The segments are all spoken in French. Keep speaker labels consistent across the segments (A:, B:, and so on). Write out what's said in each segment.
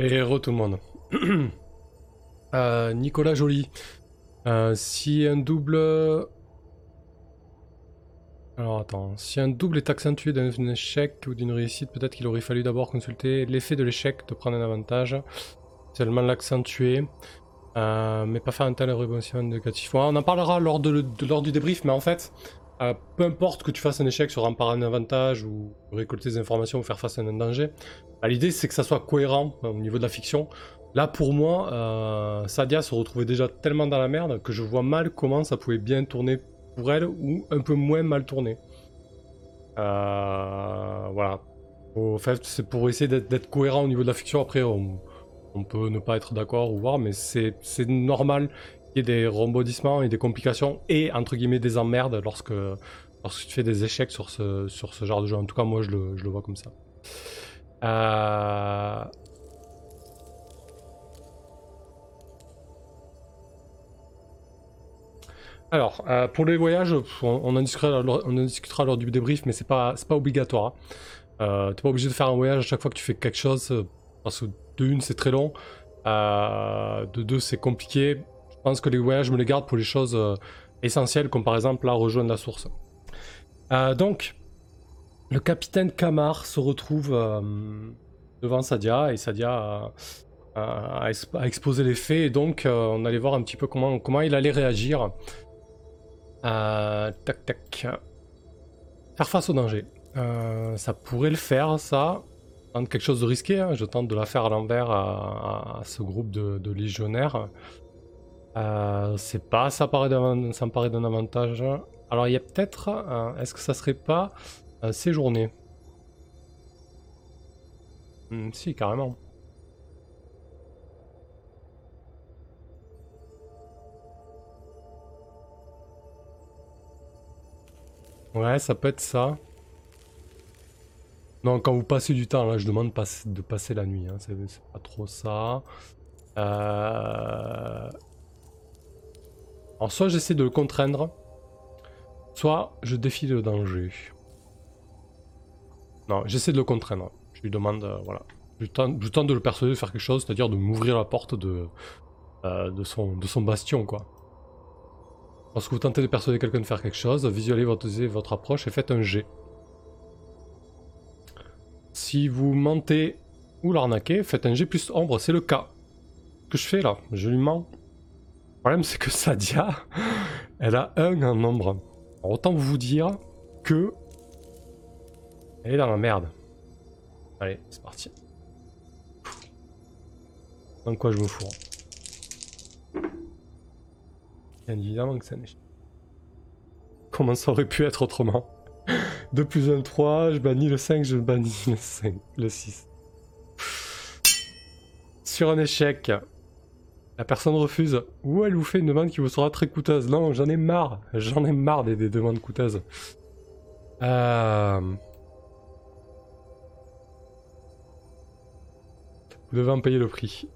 A: Et re tout le monde. Euh, Nicolas Joly. Euh, si un double. Alors attends, si un double est accentué d'un échec ou d'une réussite, peut-être qu'il aurait fallu d'abord consulter l'effet de l'échec de prendre un avantage. Seulement l'accentuer. Euh, mais pas faire un tel rebondissement négatif. on en parlera lors, de, lors du débrief, mais en fait, euh, peu importe que tu fasses un échec sur rempart un avantage ou récolter des informations ou faire face à un danger, bah, l'idée c'est que ça soit cohérent euh, au niveau de la fiction. Là pour moi, Sadia se retrouvait déjà tellement dans la merde que je vois mal comment ça pouvait bien tourner pour elle ou un peu moins mal tourner. voilà. En fait, c'est pour essayer d'être cohérent au niveau de la fiction. Après, on, on peut ne pas être d'accord ou voir, mais c'est normal des rebondissements et des complications et entre guillemets des emmerdes lorsque, lorsque tu fais des échecs sur ce, sur ce genre de jeu. En tout cas, moi je le, je le vois comme ça. Euh... Alors, euh, pour les voyages, on, en discutera, on en discutera lors du débrief, mais c'est pas, pas obligatoire. Euh, T'es pas obligé de faire un voyage à chaque fois que tu fais quelque chose, euh, parce que de une, c'est très long. De deux, c'est compliqué. Je pense que les voyages, je me les garde pour les choses euh, essentielles, comme par exemple là, rejoindre la source. Euh, donc, le capitaine Kamar se retrouve devant Sadia et Sadia a, exposé les faits. Et donc, on allait voir un petit peu comment, comment il allait réagir. tac, tac. Faire face au danger. ça pourrait le faire, ça quelque chose de risqué. Hein. Je tente de la faire à l'envers à, ce groupe de, légionnaires. Euh, c'est pas ça paraît d'un avantage. Alors il y a peut-être. Est-ce que ça serait pas euh, séjourner? Hmm, Si, carrément. Ouais, ça peut être ça. Non, quand vous passez du temps, là, je demande de passer la nuit. Hein. C'est pas trop ça. Euh... Alors, soit j'essaie de le contraindre, soit je défie le danger. Non, j'essaie de le contraindre. Je lui demande, euh, voilà. Je tente, de le persuader de faire quelque chose, c'est-à-dire de m'ouvrir la porte de, euh, de, son, de son bastion, quoi. Lorsque vous tentez de persuader quelqu'un de faire quelque chose, visualisez votre, approche et faites un jet. Si vous mentez ou l'arnaquez, faites un G plus ombre, c'est le cas. que je fais là? Je lui mens. Problème c'est que Sadia, elle a un en ombre. autant vous dire que... Elle est dans la merde. Allez, c'est parti. Dans quoi je me fous Bien évidemment que ça n'est... Comment ça aurait pu être autrement? 2 plus 1, 3. Je bannis le 5, je bannis le 5, le 6. Sur un échec, la personne refuse ou elle vous fait une demande qui vous sera très coûteuse. Non, j'en ai marre. J'en ai marre des, demandes coûteuses. Euh... Vous devez en payer le prix.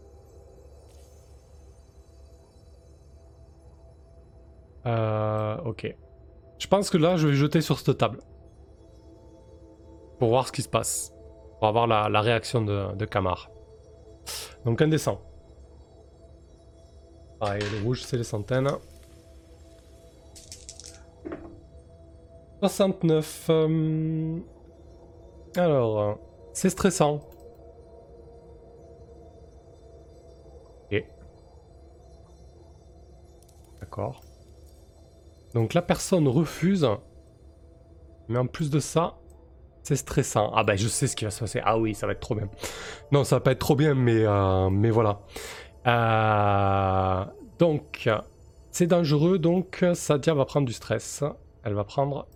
A: Euh, ok. Je pense que là, je vais jeter sur cette table pour voir ce qui se passe. Pour avoir la, réaction de, de Kamar. Donc un descend. Pareil, le rouge c'est les centaines. 69. Euh, alors, c'est stressant. Ok. D'accord. Donc la personne refuse. Mais en plus de ça, c'est stressant. Ah bah je sais ce qui va se passer. Ah oui, ça va être trop bien. Non, ça va pas être trop bien, mais, euh, mais voilà. Euh, donc, c'est dangereux, donc Sadia va prendre du stress. Elle va prendre...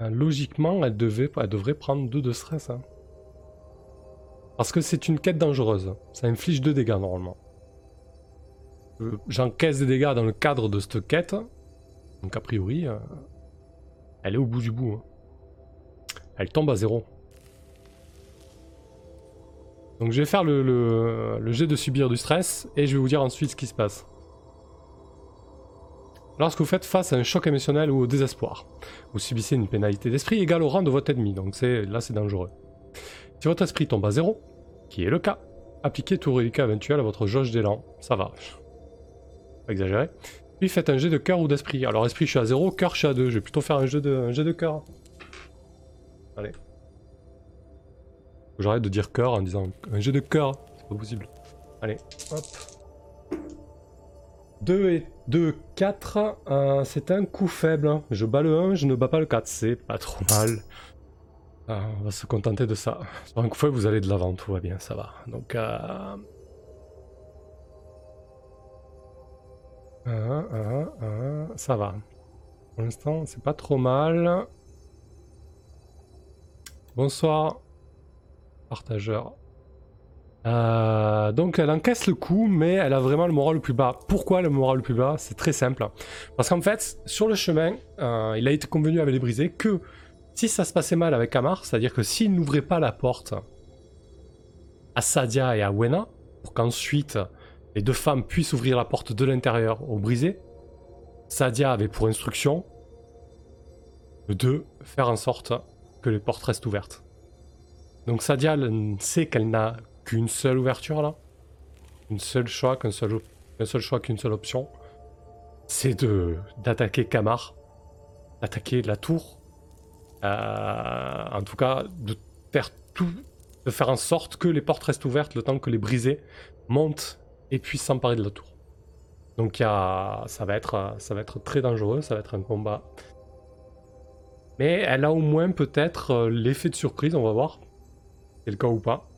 A: Euh, logiquement, elle, devait, elle devrait prendre 2 de stress. Hein. Parce que c'est une quête dangereuse. Ça inflige 2 dégâts normalement. J'encaisse des dégâts dans le cadre de cette quête. Donc a priori, elle est au bout du bout. Hein. Elle tombe à zéro. Donc je vais faire le, jet de subir du stress et je vais vous dire ensuite ce qui se passe. Lorsque vous faites face à un choc émotionnel ou au désespoir, vous subissez une pénalité d'esprit égale au rang de votre ennemi, donc là c'est dangereux. Si votre esprit tombe à zéro, qui est le cas. Appliquez tout reliquat éventuel à votre jauge d'élan. Ça va. Pas exagéré. Puis faites un jet de cœur ou d'esprit. Alors esprit je suis à 0, cœur je suis à 2. Je vais plutôt faire un jeu de, un jet de cœur. Allez. J'arrête de dire cœur en disant un jet de cœur. C'est pas possible. Allez, hop. 2 et 2, 4. c'est un coup faible. Je bats le 1, je ne bats pas le 4. C'est pas trop mal. Ah, on va se contenter de ça. Sur un coup faible, vous allez de l'avant, tout va bien, ça va. Donc, euh... ça va. Pour l'instant, c'est pas trop mal. Bonsoir, partageur. Euh, donc elle encaisse le coup, mais elle a vraiment le moral le plus bas. Pourquoi le moral le plus bas? C'est très simple. Parce qu'en fait, sur le chemin, euh, il a été convenu avec les brisés que si ça se passait mal avec Amar, c'est-à-dire que s'il n'ouvrait pas la porte à Sadia et à Wena, pour qu'ensuite les deux femmes puissent ouvrir la porte de l'intérieur au brisé, Sadia avait pour instruction de faire en sorte que les portes restent ouvertes. Donc Sadia sait qu'elle n'a qu'une seule ouverture là, une seule choix, qu'un seul, seul choix, qu'une seule option, c'est de d'attaquer Kamar, d'attaquer la tour, euh, en tout cas de faire tout, de faire en sorte que les portes restent ouvertes le temps que les brisés montent et puissent s'emparer de la tour. Donc y a, ça, va être, ça va être très dangereux, ça va être un combat. Mais elle a au moins peut-être euh, l'effet de surprise, on va voir. Le cas ou pas.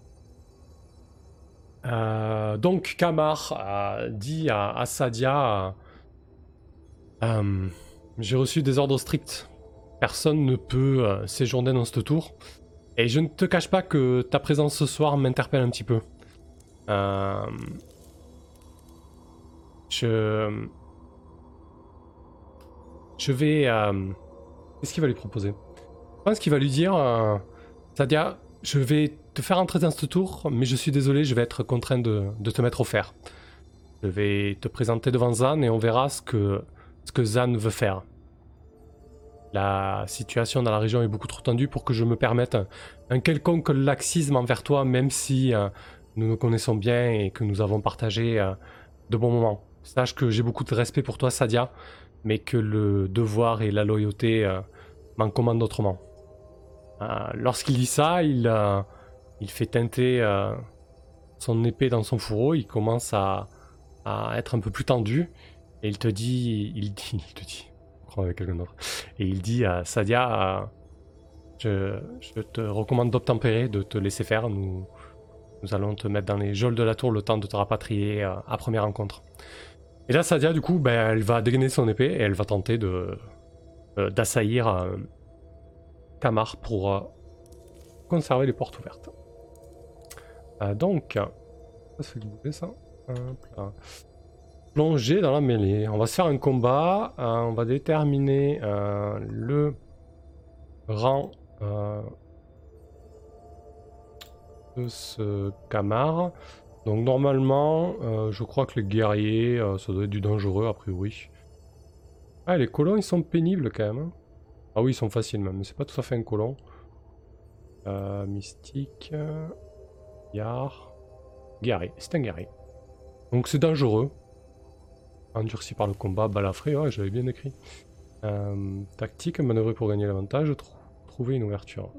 A: Euh, donc Kamar a dit à, Sadia euh, J'ai reçu des ordres stricts. Personne ne peut séjourner dans cette tour. Et je ne te cache pas que ta présence ce soir m'interpelle un petit peu. Je. Je vais. Euh, qu'est-ce qu'il va lui proposer? Je pense qu'il va lui dire euh, Sadia, je vais te faire entrer dans ce tour, mais je suis désolé, je vais être contraint de, te mettre au fer. Je vais te présenter devant Zan et on verra ce que, Zan veut faire. La situation dans la région est beaucoup trop tendue pour que je me permette un, quelconque laxisme envers toi, même si euh, nous nous connaissons bien et que nous avons partagé de bons moments. Sache que j'ai beaucoup de respect pour toi, Sadia, mais que le devoir et la loyauté euh, m'en commandent autrement. Euh, lorsqu'il dit ça, il, euh, il fait teinter son épée dans son fourreau, il commence à, être un peu plus tendu, et il te dit, il dit, il te dit, avec quelqu'un d'autre, et il dit à Sadia, je, te recommande d'obtempérer, de te laisser faire, nous, nous allons te mettre dans les geôles de la tour le temps de te rapatrier à première rencontre. Et là, Sadia, du coup, ben, elle va dégainer son épée et elle va tenter de euh, d'assaillir euh, Kamar pour euh, conserver les portes ouvertes. donc, ça fait ça. Plonger dans la mêlée. On va se faire un combat. on va déterminer le rang de ce Kamar. Donc normalement, euh, je crois que les guerriers, euh, ça doit être du dangereux a priori. Ah, les colons, ils sont pénibles quand même. Hein. Ah oui, ils sont faciles même, mais c'est pas tout à fait un colon. Euh, mystique, Yar, guerrier, c'est un guerrier. Donc c'est dangereux. Endurci par le combat, balafré, ouais, j'avais bien écrit. tactique, manœuvrer pour gagner l'avantage, trouver une ouverture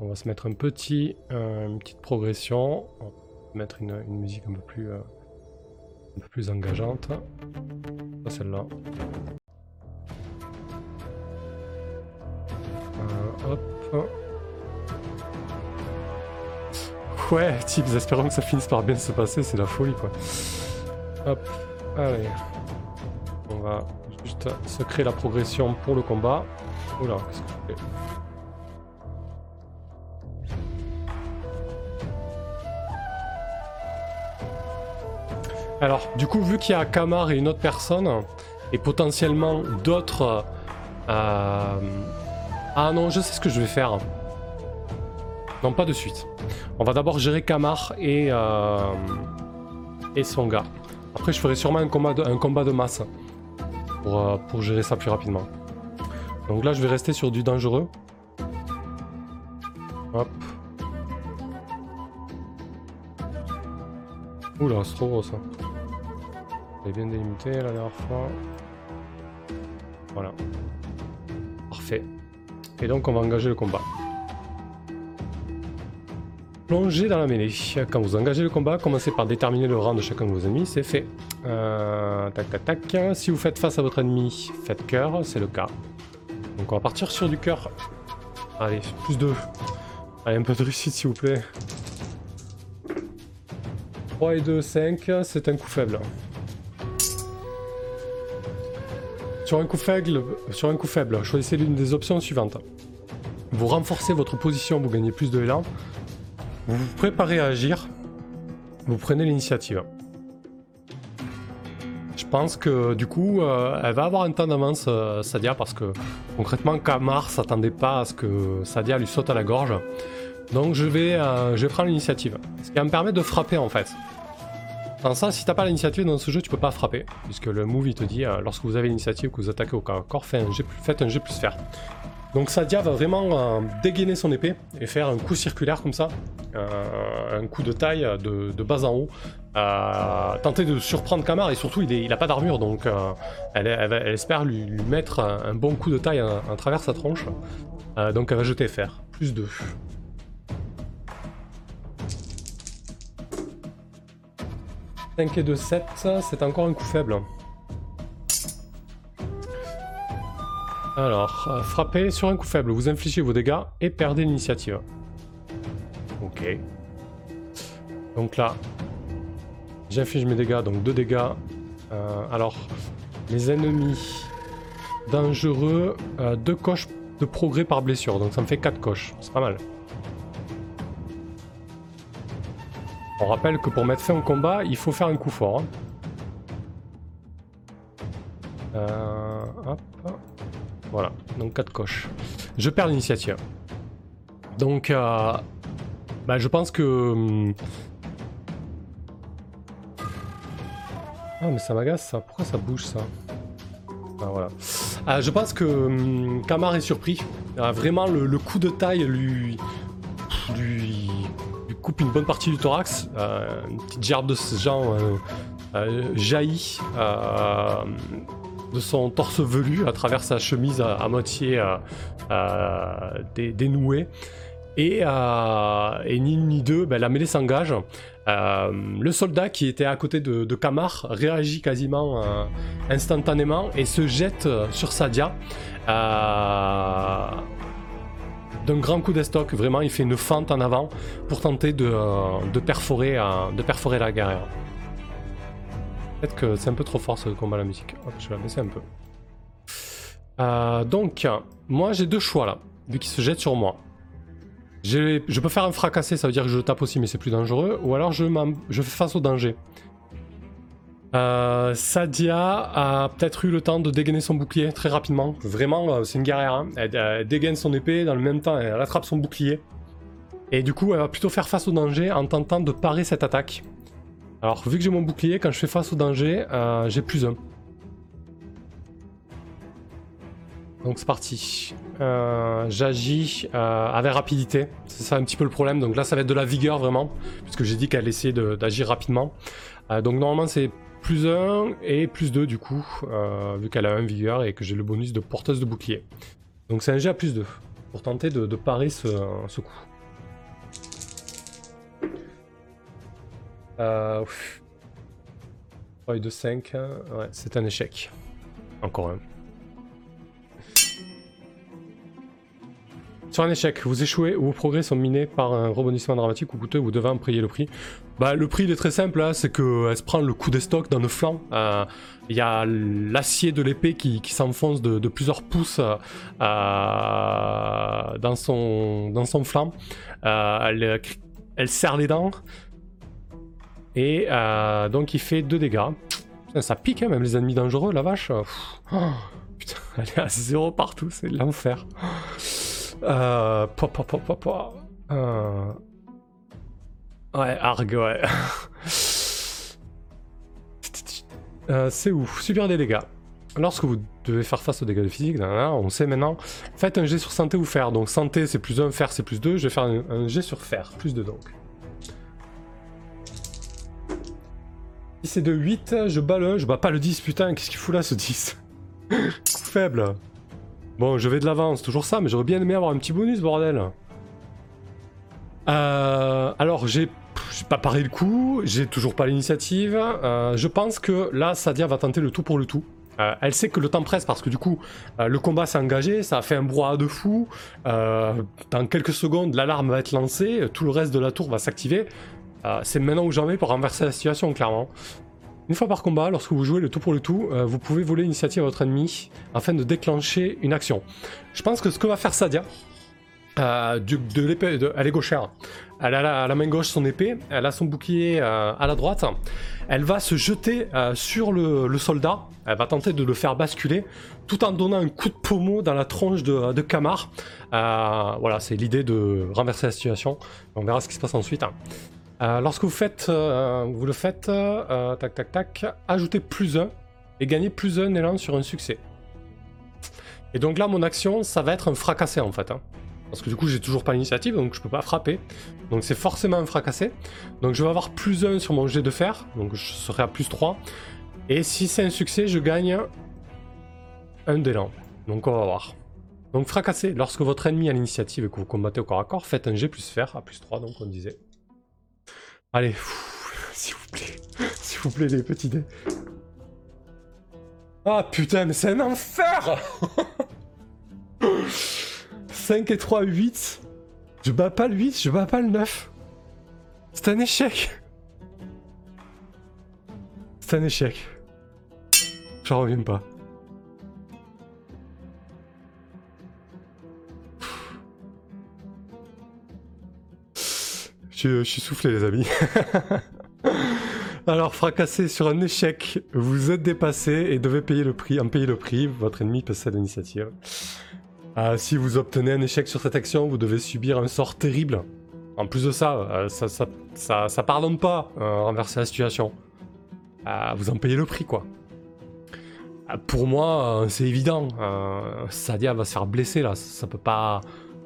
A: on va se mettre un petit, euh, une petite progression. On va mettre une, musique un peu plus, euh, un peu plus engageante. Pas celle-là. Hop. Ouais, types, espérons que ça finisse par bien se passer, c'est la folie quoi. Hop, allez. On va juste se créer la progression pour le combat. Oula, qu'est-ce que je fais? Alors, du coup, vu qu'il y a Kamar et une autre personne, et potentiellement d'autres... Euh, ah non, je sais ce que je vais faire. Non, pas de suite. On va d'abord gérer Kamar et, euh, son gars. Après, je ferai sûrement un combat de, masse euh, pour, gérer ça plus rapidement. Donc là, je vais rester sur du dangereux. Hop. Oula, c'est trop gros ça. J'avais bien délimité la dernière fois. Voilà. Et donc on va engager le combat. Plongez dans la mêlée. Quand vous engagez le combat, commencez par déterminer le rang de chacun de vos ennemis, c'est fait. Euh, tac tac tac. Si vous faites face à votre ennemi, faites cœur, c'est le cas. Donc on va partir sur du cœur. Allez, plus 2. Allez, un peu de réussite s'il vous plaît. 3 et 2, 5, c'est un coup faible. Sur un coup faible, sur un choisissez l'une des options suivantes. Vous renforcez votre position, vous gagnez plus de élan. Vous vous préparez à agir. Vous prenez l'initiative. Je pense que du coup, euh, elle va avoir un temps d'avance, euh, Sadia, parce que concrètement, Kamar s'attendait pas à ce que Sadia lui saute à la gorge. Donc je vais, euh, je prendre l'initiative. Ce qui me permettre de frapper en fait. Ça, si t'as pas l'initiative dans ce jeu, tu peux pas frapper. Puisque le move il te dit, lorsque vous avez l'initiative, que vous attaquez au corps à corps, faites un G, faites plus faire. Donc Sadia va vraiment dégainer son épée et faire un coup circulaire comme ça. un coup de taille de bas en haut tenter de surprendre Kamar et surtout il, n'a pas d'armure donc euh, elle, espère lui, mettre un, bon coup de taille à, travers sa tronche. Euh, donc elle va jeter fer, plus 2. « 5 et 2, 7, c'est encore un coup faible. Alors, euh, frappez sur un coup faible, vous infligez vos dégâts et perdez l'initiative. Ok. Donc là, J'inflige mes dégâts, donc 2 dégâts. Euh, alors, les ennemis dangereux, 2 euh, coches de progrès par blessure, donc ça me fait 4 coches, c'est pas mal. On rappelle que pour mettre fin au combat, il faut faire un coup fort. Hein. Euh. Voilà, donc 4 coches. Je perds l'initiative. Donc, bah, je pense que hum, Ah mais ça m'agace ça, pourquoi ça bouge ça? Ah, voilà. Ah, je pense que hum, Kamar est surpris. Ah, vraiment le, coup de taille lui, une bonne partie du thorax. Euh, une petite gerbe de ce genre euh, euh, jaillit de son torse velu à travers sa chemise à, moitié dénouée. Et, ni ni deux, ben, la mêlée s'engage. Le soldat qui était à côté de, de Kamar réagit quasiment instantanément et se jette sur Sadia. Euh, d'un grand coup d'estoc, vraiment, il fait une fente en avant pour tenter de, perforer, de perforer la guerre. Peut-être que c'est un peu trop fort ce combat la musique. je vais la baisser un peu. donc, moi j'ai deux choix là, vu qu'il se jette sur moi. Je peux faire un fracassé, ça veut dire que je tape aussi, mais c'est plus dangereux. Ou alors je, je fais face au danger. Euh, Sadia a peut-être eu le temps de dégainer son bouclier très rapidement. Vraiment, euh, c'est une guerrière. Hein. Elle, dégaine son épée, dans le même temps, elle attrape son bouclier. Et du coup, elle va plutôt faire face au danger en tentant de parer cette attaque. Alors, vu que j'ai mon bouclier, quand je fais face au danger, euh, j'ai plus un. Donc c'est parti. J'agis avec rapidité. C'est ça un petit peu le problème. Donc là, ça va être de la vigueur vraiment, puisque j'ai dit qu'elle essayait d'agir rapidement. Donc normalement, c'est plus 1 et plus 2 du coup, vu qu'elle a un vigueur et que j'ai le bonus de porteuse de bouclier. Donc c'est un G à plus 2 pour tenter de, parer ce, coup. Euh, 3 et 2, 5. Ouais, c'est un échec. Encore un. Sur un échec, vous échouez ou vos progrès sont minés par un rebondissement dramatique ou coûteux, vous devez en payer le prix. Bah, le prix il est très simple, hein, c'est qu'elle se prend le coup d'estoc dans le flanc. Euh, il y a l'acier de l'épée qui, s'enfonce de, plusieurs pouces euh, dans, son, dans son flanc. Euh, elle, serre les dents. Et donc il fait 2 dégâts. ça pique hein, même les ennemis dangereux, la vache. Oh, putain, elle est à zéro partout, c'est l'enfer. Euh, euh... Ouais, Arg, ouais. euh, c'est ouf. Super des dégâts. Lorsque vous devez faire face aux dégâts de physique, on sait maintenant. Faites un jet sur santé ou fer. Donc santé c'est plus 1, fer c'est plus 2. Je vais faire un, jet sur fer, plus 2 donc. Si c'est de 8, je bats le 1, je bats pas le 10, putain, qu'est-ce qu'il fout là ce 10 Faible. Bon, je vais de l'avance, toujours ça, mais j'aurais bien aimé avoir un petit bonus, bordel. Euh, alors, j'ai pas paré le coup, j'ai toujours pas l'initiative. Euh, je pense que là, Sadia va tenter le tout pour le tout. Euh, elle sait que le temps presse parce que du coup, le combat s'est engagé, ça a fait un brouhaha de fou. dans quelques secondes, l'alarme va être lancée, tout le reste de la tour va s'activer. C'est maintenant ou jamais pour renverser la situation, clairement. Une fois par combat, lorsque vous jouez le tout pour le tout, euh, vous pouvez voler l'initiative à votre ennemi afin de déclencher une action. Je pense que ce que va faire Sadia, euh, elle est gauchère. Elle a la, main gauche son épée, elle a son bouclier euh, à la droite. Elle va se jeter sur le, soldat, elle va tenter de le faire basculer, tout en donnant un coup de pommeau dans la tronche de, Kamar. voilà, c'est l'idée de renverser la situation. On verra ce qui se passe ensuite. Euh, lorsque vous faites, euh, le faites, euh, tac tac tac, ajoutez plus 1 et gagnez plus 1 élan sur un succès. Et donc là, mon action, ça va être un fracassé en fait. Hein. Parce que du coup, j'ai toujours pas l'initiative, donc je peux pas frapper. Donc c'est forcément un fracassé. Donc je vais avoir plus 1 sur mon jet de fer, donc je serai à plus 3. Et si c'est un succès, je gagne un d'élan. Donc on va voir. Donc fracassé, lorsque votre ennemi a l'initiative et que vous combattez au corps à corps, faites un jet plus fer à plus 3, donc on disait. Allez, s'il vous plaît. S'il vous plaît, les petits dés. Ah putain, mais c'est un enfer 5 et 3, 8. Je bats pas le 8, je bats pas le 9. C'est un échec. C'est un échec. J'en reviens pas. Je, suis soufflé, les amis. Alors, fracassé sur un échec, vous êtes dépassé et devez payer le prix. En payer le prix, votre ennemi possède l'initiative. Euh, si vous obtenez un échec sur cette action, vous devez subir un sort terrible. En plus de ça, euh, ça, ça, ça, pardonne pas euh, renverser la situation. vous en payez le prix, quoi. pour moi, c'est évident. Sadia va se faire blesser là. Ça peut pas,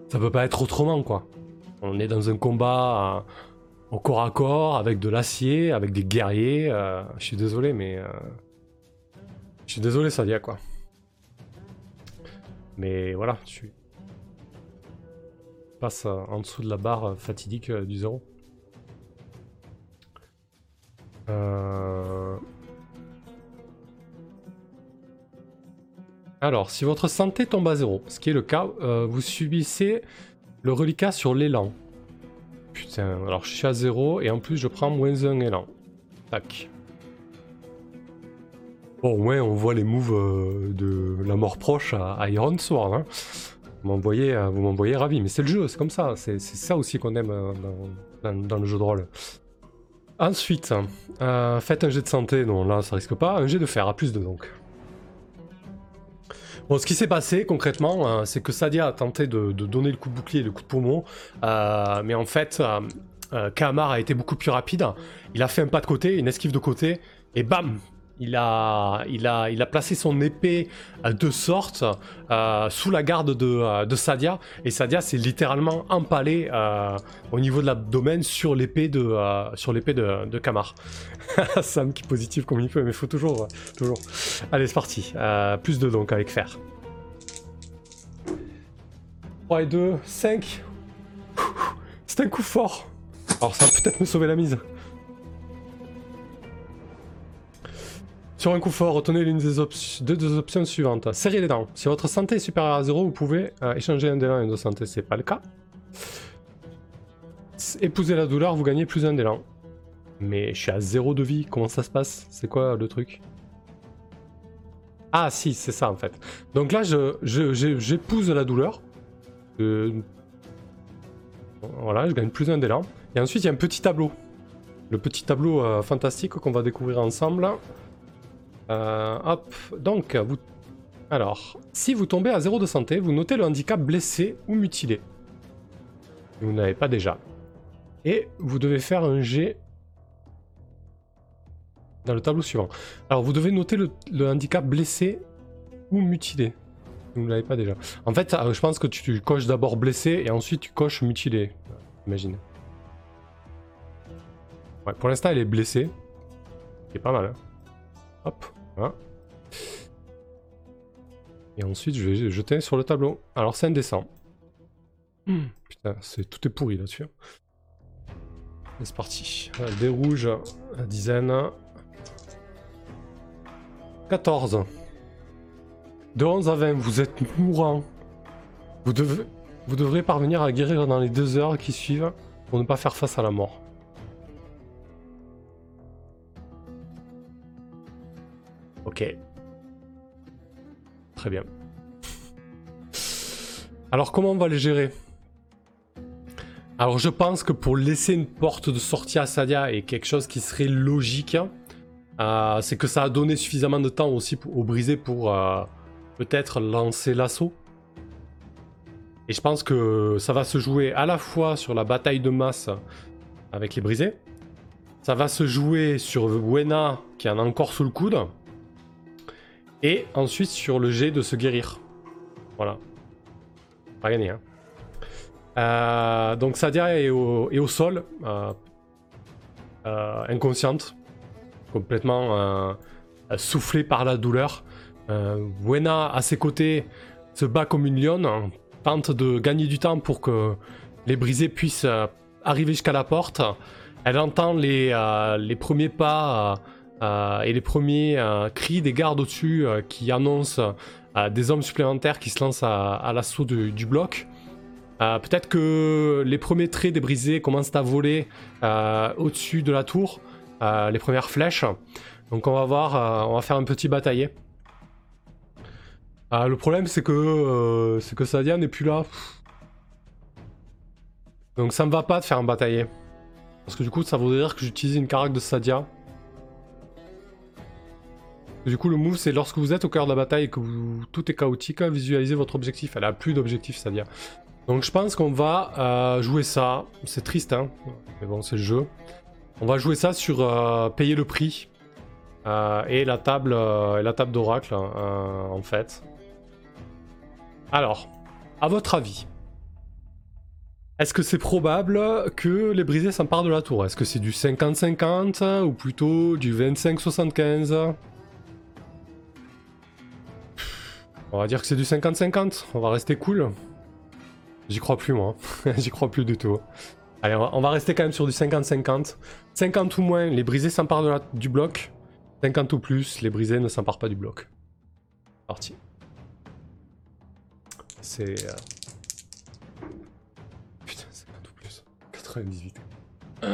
A: ça peut pas être autrement, quoi. On est dans un combat au corps à corps, avec de l'acier, avec des guerriers. Euh, je suis désolé, mais... Euh, je suis désolé, Sadia, quoi. Mais voilà, je suis... passe en dessous de la barre fatidique du zéro. Euh, alors, si votre santé tombe à zéro, ce qui est le cas, vous subissez le reliquat sur l'élan. Putain, alors je suis à 0 et en plus je prends moins 1 élan. Tac. Bon, ouais, on voit les moves euh, de la mort proche à, Iron Sword. Hein. Vous m'envoyez, euh, vous m'envoyez ravi, mais c'est le jeu, c'est comme ça. C'est ça aussi qu'on aime euh, dans, le jeu de rôle. Ensuite, faites un jet de santé, non là ça risque pas. Un jet de fer, à plus de donc. Bon, ce qui s'est passé concrètement, euh, c'est que Sadia a tenté de, donner le coup de bouclier et le coup de poumon, euh, mais en fait, euh, Kamar a été beaucoup plus rapide. Il a fait un pas de côté, une esquive de côté, et bam, il a, il, a, il a placé son épée de sorte euh, sous la garde de, euh, de, Sadia. Et Sadia s'est littéralement empalé euh, au niveau de l'abdomen sur l'épée de, sur l'épée de, de Kamar. Sam qui est positif comme il peut, mais il faut toujours, toujours. Allez, c'est parti. plus de donc avec fer. 3 et 2, 5. C'est un coup fort. Alors ça va peut-être me sauver la mise. Sur un coup fort, retenez l'une des deux, options suivantes. Serrez les dents. Si votre santé est supérieure à 0, vous pouvez euh, échanger un d'élan et un de santé, c'est pas le cas. Épousez la douleur, vous gagnez plus un d'élan. Mais je suis à 0 de vie, comment ça se passe? C'est quoi le truc? Ah si, c'est ça en fait. Donc là, j'épouse je, la douleur. Voilà, je gagne plus un d'élan. Et ensuite, il y a un petit tableau. Le petit tableau euh, fantastique qu'on va découvrir ensemble. Euh, hop, donc, vous... Alors, si vous tombez à 0 de santé, vous notez le handicap blessé ou mutilé. Vous n'avez pas déjà. Et vous devez faire un G dans le tableau suivant. Alors, vous devez noter le, handicap blessé ou mutilé. Vous ne l'avez pas déjà. En fait, euh, je pense que tu, coches d'abord blessé et ensuite tu coches mutilé. Imagine. Pour l'instant, elle est blessée. C'est pas mal. Hein. Hop, voilà. Et ensuite, je vais jeter sur le tableau. Alors, c'est indécent. Hmm. Putain, c'est tout est pourri là-dessus. C'est parti. Des rouges, la dizaine. 14. De 11 à 20, vous êtes mourant. Vous, devez, vous devrez parvenir à guérir dans les deux heures qui suivent pour ne pas faire face à la mort. Très bien. Alors comment on va les gérer? Alors je pense que pour laisser une porte de sortie à Sadia est quelque chose qui serait logique. Euh, c'est que ça a donné suffisamment de temps aussi au brisé pour euh, peut-être lancer l'assaut. Et je pense que ça va se jouer à la fois sur la bataille de masse avec les brisés. Ça va se jouer sur Buena qui en a encore sous le coude. Et ensuite sur le jet de se guérir. Voilà. Pas gagné, hein. Euh, donc Sadia est au, sol, euh, euh, inconsciente, complètement soufflée par la douleur. Buena à ses côtés se bat comme une lionne, hein, tente de gagner du temps pour que les brisés puissent arriver jusqu'à la porte. Elle entend les, premiers pas et les premiers euh, cris des gardes au-dessus euh, qui annoncent des hommes supplémentaires qui se lancent à, l'assaut du, bloc. Peut-être que les premiers traits des brisés commencent à voler au-dessus de la tour, les premières flèches. Donc on va voir, on va faire un petit bataillé. le problème c'est que c'est que Sadia n'est plus là. Donc ça me va pas de faire un bataillé. Parce que du coup ça voudrait dire que j'utilise une carac de Sadia. Du coup, le move, c'est lorsque vous êtes au cœur de la bataille et que tout est chaotique, visualisez votre objectif. Elle a plus d'objectif, c'est-à-dire. Donc je pense qu'on va euh, jouer ça. C'est triste, hein. Mais bon, c'est le jeu. On va jouer ça sur euh, payer le prix. Euh, et la table, la table d'oracle, hein, en fait. Alors, à votre avis, est-ce que c'est probable que les brisés s'emparent de la tour? Est-ce que c'est du 50-50 ou plutôt du 25-75 On va dire que c'est du 50-50, on va rester cool. J'y crois plus moi, j'y crois plus du tout. Allez, on va, rester quand même sur du 50-50. 50 ou moins, les brisés s'emparent du bloc. 50 ou plus, les brisés ne s'emparent pas du bloc. Parti. C'est... Euh, putain, 50 ou plus. 98.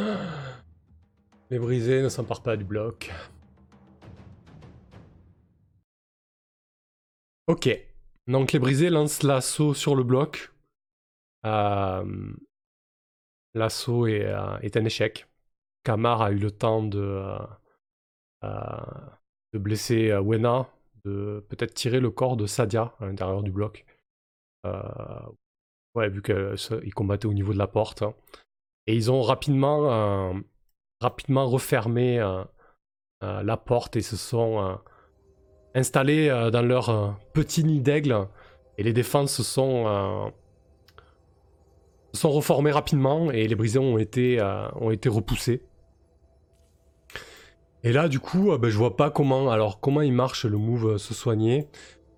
A: Les brisés ne s'emparent pas du bloc. Ok. Donc les brisés lancent l'assaut sur le bloc. Euh, l'assaut euh, est, un échec. Kamar a eu le temps de, euh, de blesser Wena, de peut-être tirer le corps de Sadia à l'intérieur du bloc. ouais, vu qu'il combattait au niveau de la porte. Hein. Et ils ont rapidement, rapidement refermé la porte et se sont installés euh, dans leur euh, petit nid d'aigle et les défenses se sont, euh, sont reformées rapidement et les brisés ont été, ont été repoussés. Et là, du coup, ben, je vois pas comment. Alors, comment il marche le move se soigner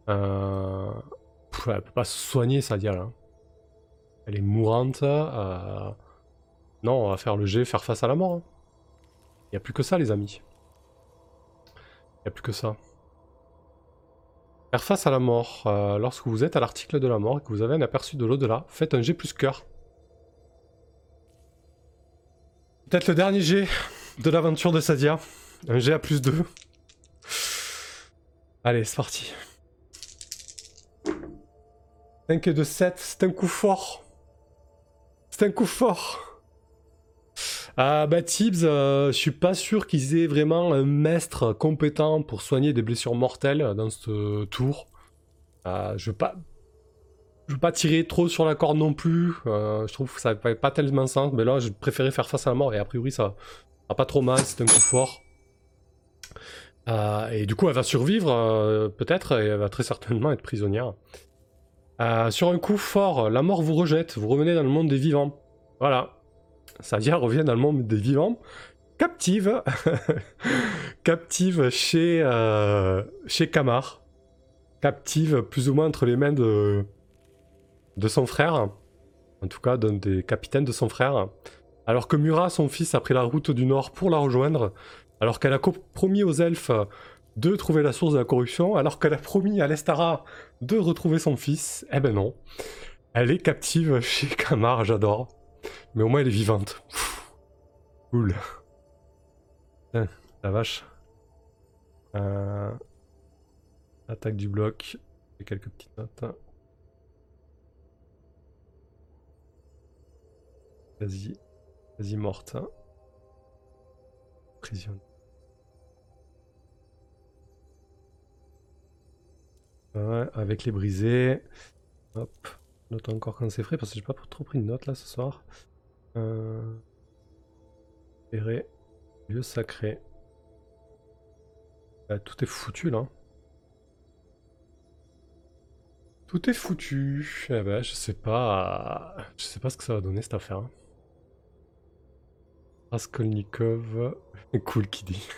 A: euh... Elle peut pas se soigner, ça dire là. Elle est mourante. Non, on va faire le G, faire face à la mort. Il hein. n'y a plus que ça, les amis. Il n'y a plus que ça. Faire face à la mort. Euh, lorsque vous êtes à l'article de la mort et que vous avez un aperçu de l'au-delà, faites un G plus cœur. Peut-être le dernier G de l'aventure de Sadia. Un G à plus 2. Allez, c'est parti. 5 et de 7, c'est un coup fort. C'est un coup fort. Ah bah Tibbs, euh, je suis pas sûr qu'ils aient vraiment un maître compétent pour soigner des blessures mortelles dans ce tour. Euh, je veux pas... Je veux pas tirer trop sur la corde non plus. Euh, je trouve que ça n'a pas tellement sens. Mais là, je préférais faire face à la mort. Et a priori, ça va pas trop mal. C'est un coup fort. et du coup, elle va survivre, peut-être. Et elle va très certainement être prisonnière. sur un coup fort, la mort vous rejette. Vous revenez dans le monde des vivants. Voilà. Dans le monde des vivants. captive, captive chez, euh, chez Kamar, captive plus ou moins entre les mains de, de son frère, en tout cas d'un des capitaines de son frère, alors que Murat, son fils, a pris la route du nord pour la rejoindre, alors qu'elle a promis aux elfes de trouver la source de la corruption, alors qu'elle a promis à l'Estara de retrouver son fils, eh ben non. Elle est captive chez Kamar, j'adore. Mais au moins elle est vivante. cool. la vache. Euh, attaque du bloc. Et quelques petites notes. Quasi. Quasi morte. Prison. Ouais, avec les brisés. Hop. Note encore quand c'est frais parce que j'ai pas trop pris de notes là ce soir. Euh... Lieu sacré. Bah, tout est foutu là. Tout est foutu. Eh ben, je sais pas. Je sais pas ce que ça va donner cette affaire. Raskolnikov. cool qui dit.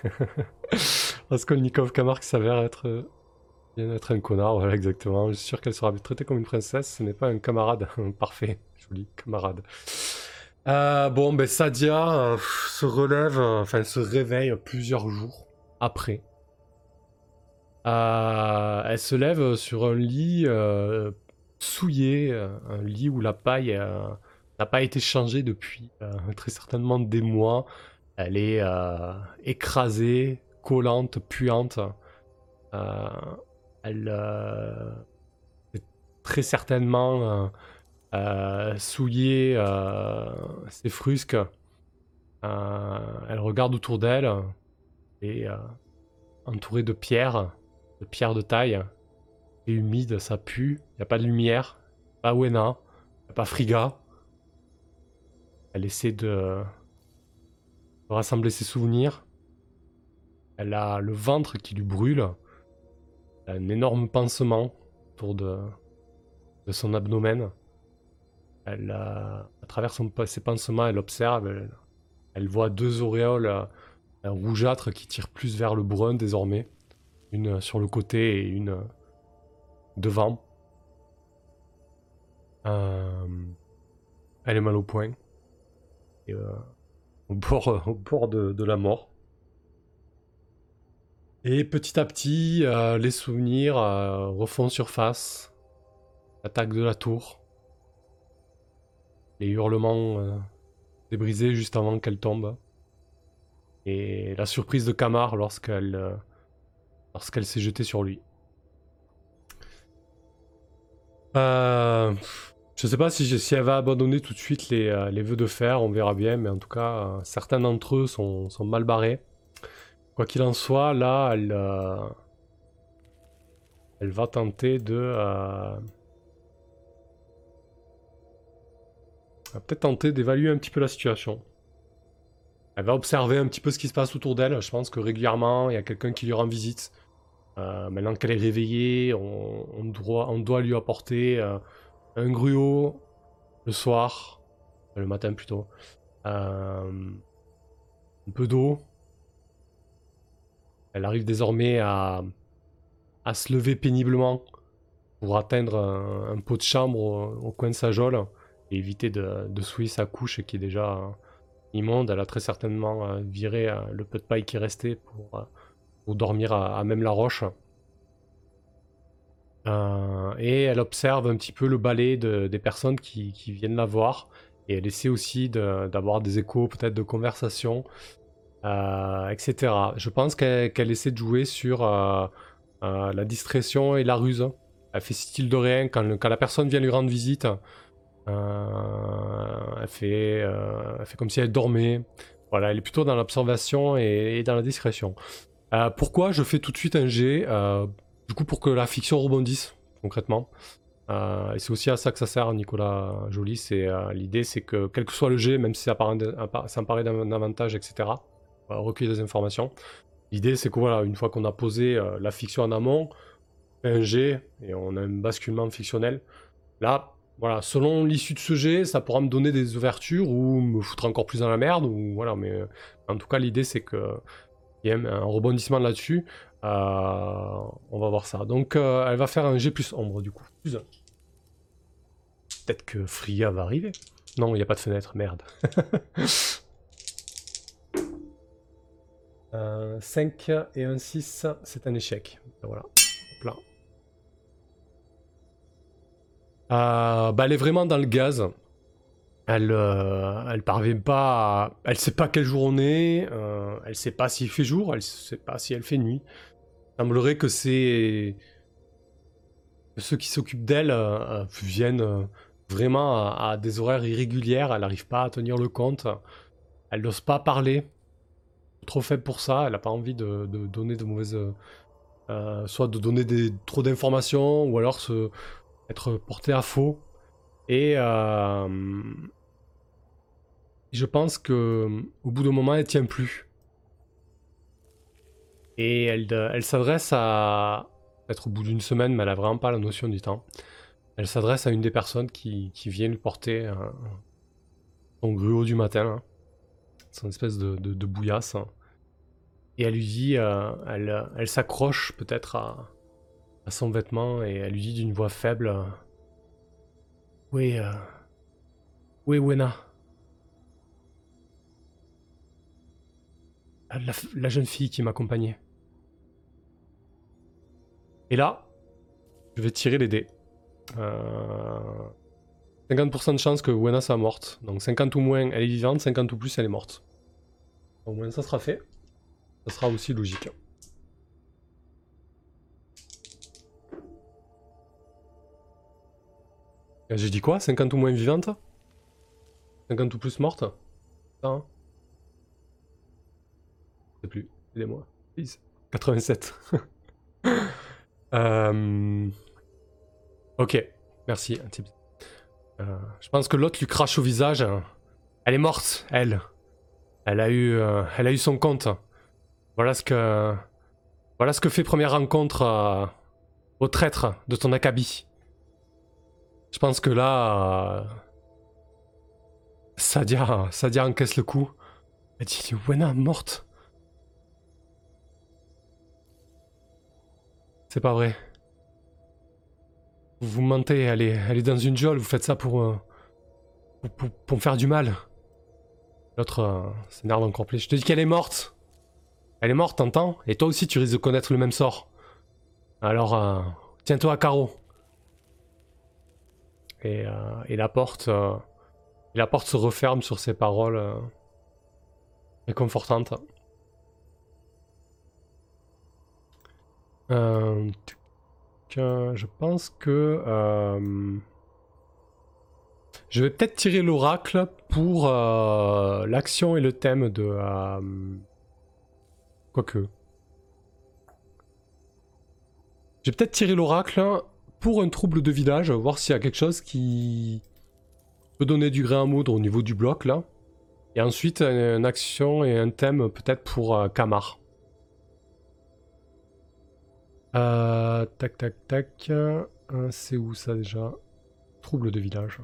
A: Raskolnikov Kamar qui s'avère être. Bien être un connard, voilà exactement. Je suis sûr qu'elle sera traitée comme une princesse. Ce n'est pas un camarade. Parfait. Joli camarade. Euh, bon, ben Sadia euh, se relève, euh, enfin se réveille plusieurs jours après. elle se lève sur un lit souillé, un lit où la paille n'a pas été changée depuis très certainement des mois. Elle est écrasée, collante, puante. Elle est très certainement euh, euh, ses frusques. Euh, elle regarde autour d'elle et entourée de pierres, de pierres de taille. Et humide, ça pue. Il n'y a pas de lumière. Pas Wena. Pas Friga. Elle essaie de... rassembler ses souvenirs. Elle a le ventre qui lui brûle. Un énorme pansement autour de, son abdomen. Elle, à travers ses pansements, elle observe, elle, voit deux auréoles euh, rougeâtres qui tirent plus vers le brun désormais. Une sur le côté et une devant. Euh, elle est mal au point. Euh, au bord de, la mort. Et petit à petit, les souvenirs refont surface. L'attaque de la tour les hurlements euh, débrisés juste avant qu'elle tombe. Et la surprise de Kamar lorsqu'elle euh, s'est jetée sur lui. Euh, je sais pas si, si, elle va abandonner tout de suite les, euh, les vœux de fer, on verra bien, mais en tout cas, certains d'entre eux sont, mal barrés. Quoi qu'il en soit, là, elle, elle va tenter de, va peut-être tenter d'évaluer un petit peu la situation. Elle va observer un petit peu ce qui se passe autour d'elle. Je pense que régulièrement, il y a quelqu'un qui lui rend visite. Euh, maintenant qu'elle est réveillée, on, doit, on, doit, lui apporter euh, un gruau le soir, le matin plutôt, euh, un peu d'eau. Elle arrive désormais à, se lever péniblement pour atteindre un, pot de chambre au, coin de sa geôle éviter de, souiller sa couche qui est déjà euh, immonde. Elle a très certainement euh, viré euh, le peu de paille qui restait pour, pour dormir à, même la roche. et elle observe un petit peu le balai des personnes qui, viennent la voir. Et elle essaie aussi d'avoir des échos, peut-être de conversation, etc. Je pense qu'elle essaie de jouer sur la discrétion et la ruse. Elle fait style de rien quand, la personne vient lui rendre visite. Euh, elle, fait, euh, comme si elle dormait. Voilà, elle est plutôt dans l'observation et, dans la discrétion. Euh, pourquoi je fais tout de suite un G Du coup, pour que la fiction rebondisse, concrètement? et c'est aussi à ça que ça sert, Nicolas Joly. C'est l'idée, c'est que quel que soit le G, même si ça paraît d'un avantage, etc., recueillir des informations. L'idée, c'est que voilà, une fois qu'on a posé la fiction en amont, un G et on a un basculement fictionnel. Là, voilà, selon l'issue de ce jet, ça pourra me donner des ouvertures ou me foutre encore plus dans la merde. Ou voilà, mais euh, en tout cas, l'idée c'est que y ait un rebondissement là-dessus. Euh, on va voir ça. Donc, euh, elle va faire un G plus ombre du coup. Peut-être que Fria va arriver. Non, il n'y a pas de fenêtre, merde. 5 et un 6, c'est un échec. Voilà. Hop là. Euh, bah, elle est vraiment dans le gaz. Elle, euh, elle parvient pas. À... Elle sait pas quel jour on est. Euh, elle sait pas s'il fait jour. Elle sait pas si elle fait nuit. Il semblerait que c'est ceux qui s'occupent d'elle viennent vraiment à, des horaires irrégulières. Elle n'arrive pas à tenir le compte. Elle n'ose pas parler. Trop faible pour ça. Elle n'a pas envie de, donner de mauvaises. soit de donner des, trop d'informations ou alors se, être porté à faux. Et euh, je pense que au bout d'un moment, elle tient plus. Et elle, elle s'adresse à, peut-être au bout d'une semaine, mais elle a vraiment pas la notion du temps. Elle s'adresse à une des personnes qui, qui vient lui porter son gruau du matin, hein. Son espèce de, bouillasse. Et elle lui dit, euh, elle, elle s'accroche peut-être à, son vêtement et elle lui dit d'une voix faible euh, Oui, euh... oui, Wena. La, la jeune fille qui m'accompagnait. Et là, je vais tirer les dés. 50% euh, de chance que Wena soit morte. Donc 50 ou moins, elle est vivante, 50 ou plus, elle est morte. Au moins, ça sera fait. Ça sera aussi logique. J'ai dit quoi? 50 ou moins vivante? 50 ou plus morte? Hein? Je sais plus. Aidez-moi. 87. euh... Ok. Merci. Euh, je pense que l'autre lui crache au visage. Elle est morte, elle. Elle a eu, euh, elle a eu son compte. Voilà ce que, voilà ce que fait première rencontre euh, au traître de ton acabit. Je pense que là. Euh, Sadia, Sadia encaisse le coup. Elle dit Wena, morte. C'est pas vrai. Vous mentez, elle est, elle est dans une geôle, vous faites ça pour, euh, pour, pour, me faire du mal. L'autre euh, s'énerve encore plus. Je te dis qu'elle est morte. Elle est morte, t'entends? Et toi aussi, tu risques de connaître le même sort. Alors, tiens-toi à carreau. Euh, et, la porte euh, la porte se referme sur ces paroles euh, réconfortantes. je pense que je vais peut-être tirer l'oracle pour l'action et le thème de quoique. J'ai peut-être tiré l'oracle pour un trouble de village, voir s'il y a quelque chose qui peut donner du grain à moudre au niveau du bloc là. Et ensuite, une action et un thème peut-être pour euh, Kamar. Euh, tac, tac, tac. Euh, c'est où ça déjà? Trouble de village.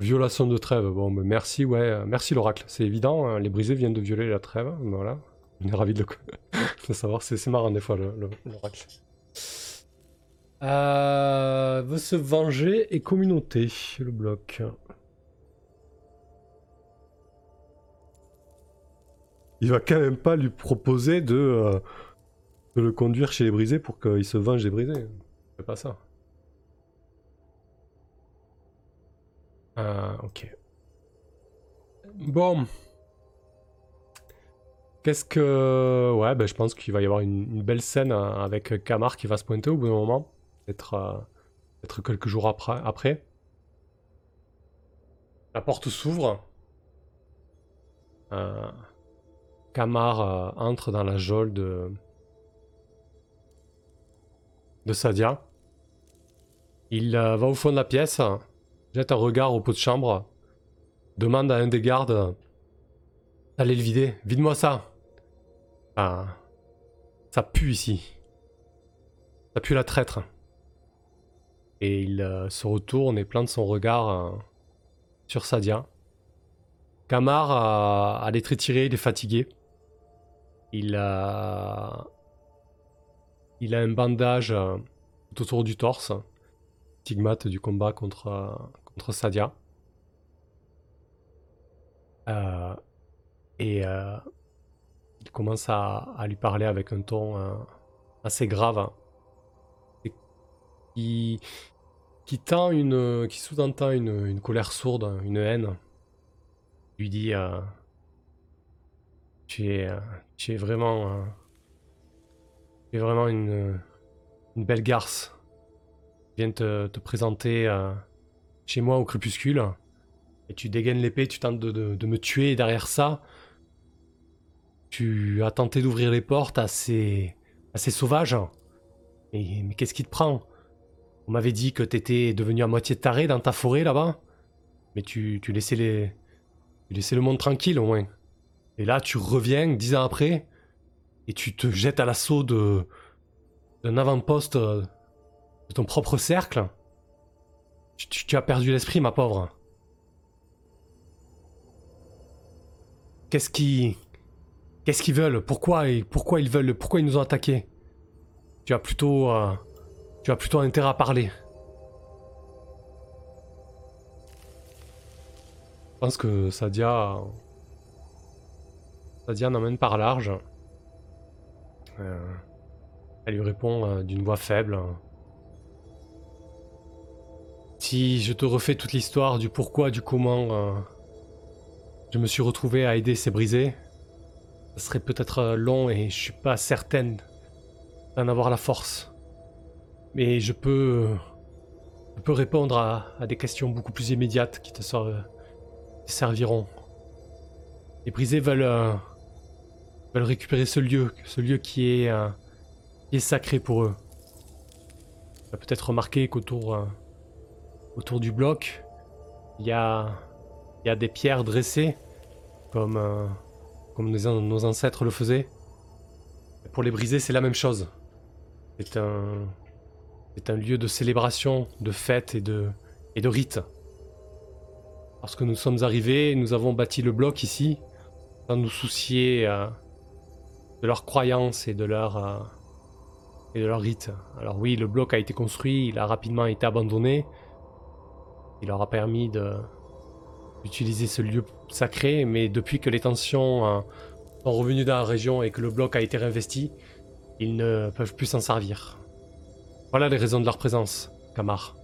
A: Violation de trêve. Bon, merci, ouais. Merci l'oracle. C'est évident. Hein, les brisés viennent de violer la trêve. Voilà. On est ravis de, le... savoir. C'est marrant des fois l'oracle. Euh, veut se venger et communauté, le bloc. Il va quand même pas lui proposer de, euh, de le conduire chez les brisés pour qu'il se venge des brisés. C'est pas ça. Ah, ok. Bon. Qu'est-ce que. Ouais, ben, je pense qu'il va y avoir une, belle scène euh, avec Kamar qui va se pointer au bout d'un moment. Peut-être euh, quelques jours après, après. La porte s'ouvre. Euh, Kamar entre dans la geôle de. de Sadia. Il va au fond de la pièce, jette un regard au pot de chambre, demande à un des gardes Allez le vider. Vide-moi ça. Ah. Ça pue ici. Ça pue la traître. Et il se retourne et plante son regard sur Sadia. Kamar a, a les il est fatigué. Il a, il a un bandage tout autour du torse, stigmate du combat contre, contre Sadia. Euh, et euh, il commence à, lui parler avec un ton euh, assez grave. qui, qui tend une. qui sous-entend une, une, colère sourde, une haine. Il lui dit tu es, es vraiment. vraiment une, belle garce. Je viens te, te présenter chez moi au crépuscule. Et tu dégaines l'épée, tu tentes de, me tuer, derrière ça, tu as tenté d'ouvrir les portes assez, assez sauvage. Mais, mais qu'est-ce qui te prend? On m'avait dit que t'étais devenu à moitié taré dans ta forêt là-bas. Mais tu, tu, laissais les, tu laissais le monde tranquille au moins. Et là, tu reviens dix ans après et tu te jettes à l'assaut de d'un avant-poste de ton propre cercle. tu as perdu l'esprit, ma pauvre. Qu'est-ce qui. Qu'est-ce qu'ils veulent? Pourquoi pourquoi ils veulent Pourquoi ils nous ont attaqués? Tu as plutôt. Euh, tu as plutôt intérêt à parler. Je pense que Sadia. Sadia n'emmène par large. Euh, elle lui répond euh, d'une voix faible. Si je te refais toute l'histoire du pourquoi, du comment je me suis retrouvé à aider ces brisés. Ce serait peut-être euh, long et je suis pas certaine d'en avoir la force. Mais je peux. Je peux répondre à, des questions beaucoup plus immédiates qui te, serviront. Les brisés veulent. Euh, veulent récupérer ce lieu, ce lieu qui est. Euh, sacré pour eux. Tu as peut-être remarqué qu'autour. autour du bloc, il y a des pierres dressées, comme, euh, nos, ancêtres le faisaient. pour les briser, c'est la même chose. C'est un, c'est un lieu de célébration, de fête et de, et de rite. Lorsque nous sommes arrivés, nous avons bâti le bloc ici, sans nous soucier euh, de leurs croyances et de leur, euh, et de leur rite. Alors oui, le bloc a été construit, il a rapidement été abandonné. Il leur a permis de, utiliser ce lieu sacré, mais depuis que les tensions euh, sont revenues dans la région et que le bloc a été réinvesti, ils ne peuvent plus s'en servir. Voilà les raisons de leur présence, Kamar.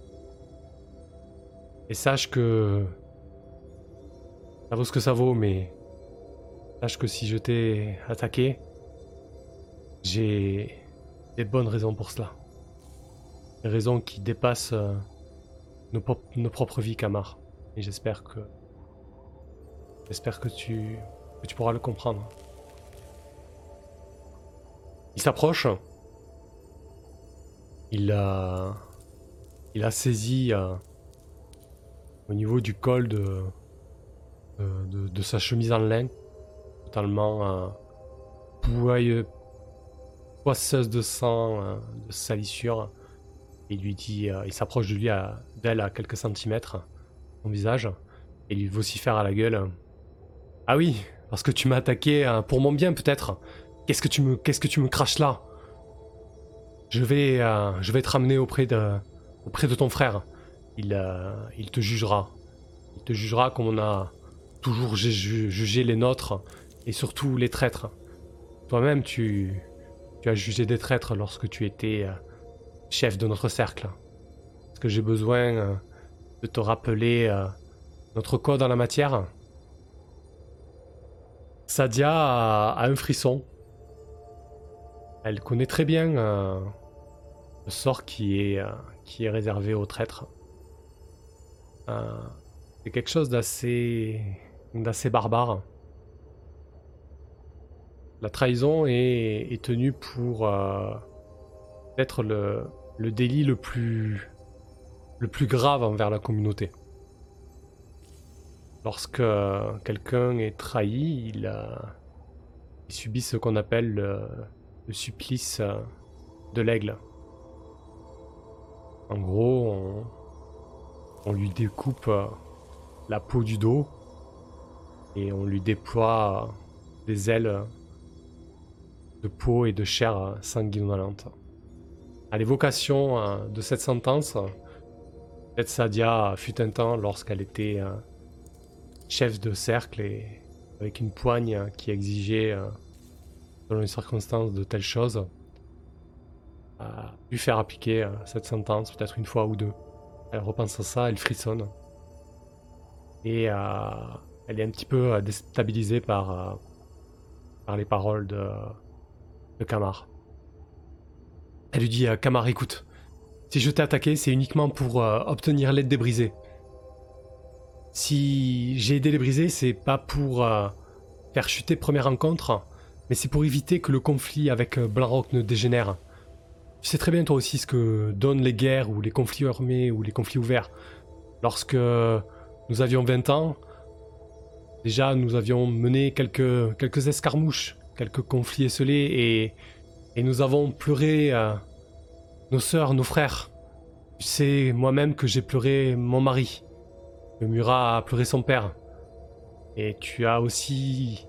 A: Et sache que... Ça vaut ce que ça vaut, mais... Sache que si je t'ai attaqué, j'ai des bonnes raisons pour cela. Des raisons qui dépassent euh, nos, propres vies, Kamar. Et j'espère que J'espère que tu, tu pourras le comprendre. Il s'approche. Il a, il a saisi euh, au niveau du col de, de, sa chemise en lin, totalement euh, poisseuse de sang, euh, de salissure. Il lui dit, euh, il s'approche de lui, d'elle à quelques centimètres, son visage, et lui vocifère à la gueule. Ah oui, parce que tu m'as attaqué euh, pour mon bien peut-être. Qu'est-ce que tu me, qu'est-ce que tu me craches là? Je vais, euh, je vais te ramener auprès de, auprès de ton frère. Il, euh, il te jugera. Il te jugera comme on a toujours jugé les nôtres et surtout les traîtres. Toi-même, tu, tu as jugé des traîtres lorsque tu étais chef de notre cercle. Est-ce que j'ai besoin de te rappeler notre code en la matière? Sadia a, un frisson. Elle connaît très bien euh, le sort qui est, euh, qui est réservé aux traîtres. Euh, c'est quelque chose d'assez, d'assez barbare. La trahison est, tenue pour être le, délit le plus, le plus grave envers la communauté. Lorsque quelqu'un est trahi, il, subit ce qu'on appelle le, supplice de l'aigle. En gros, on, lui découpe euh, la peau du dos et on lui déploie des ailes peau et de chair sanguinolente. À l'évocation de cette sentence, Sadia fut un temps lorsqu'elle était chef de cercle et avec une poigne qui exigeait, selon les circonstances, de telles choses, dû faire appliquer euh, cette sentence peut-être une fois ou deux. Elle repense à ça, elle frissonne. Et euh, elle est un petit peu euh, déstabilisée par, par les paroles de, de Kamar. Elle lui dit Kamar, écoute, si je t'ai attaqué, c'est uniquement pour obtenir l'aide des brisés. Si j'ai aidé les brisés, c'est pas pour faire chuter première rencontre, mais c'est pour éviter que le conflit avec Blanrock ne dégénère. Tu sais très bien toi aussi ce que donnent les guerres ou les conflits armés ou les conflits ouverts. Lorsque nous avions 20 ans, déjà nous avions mené quelques escarmouches, quelques conflits esselés et, nous avons pleuré euh, nos sœurs, nos frères. Tu sais moi-même que j'ai pleuré mon mari, que Murat a pleuré son père. Et tu as aussi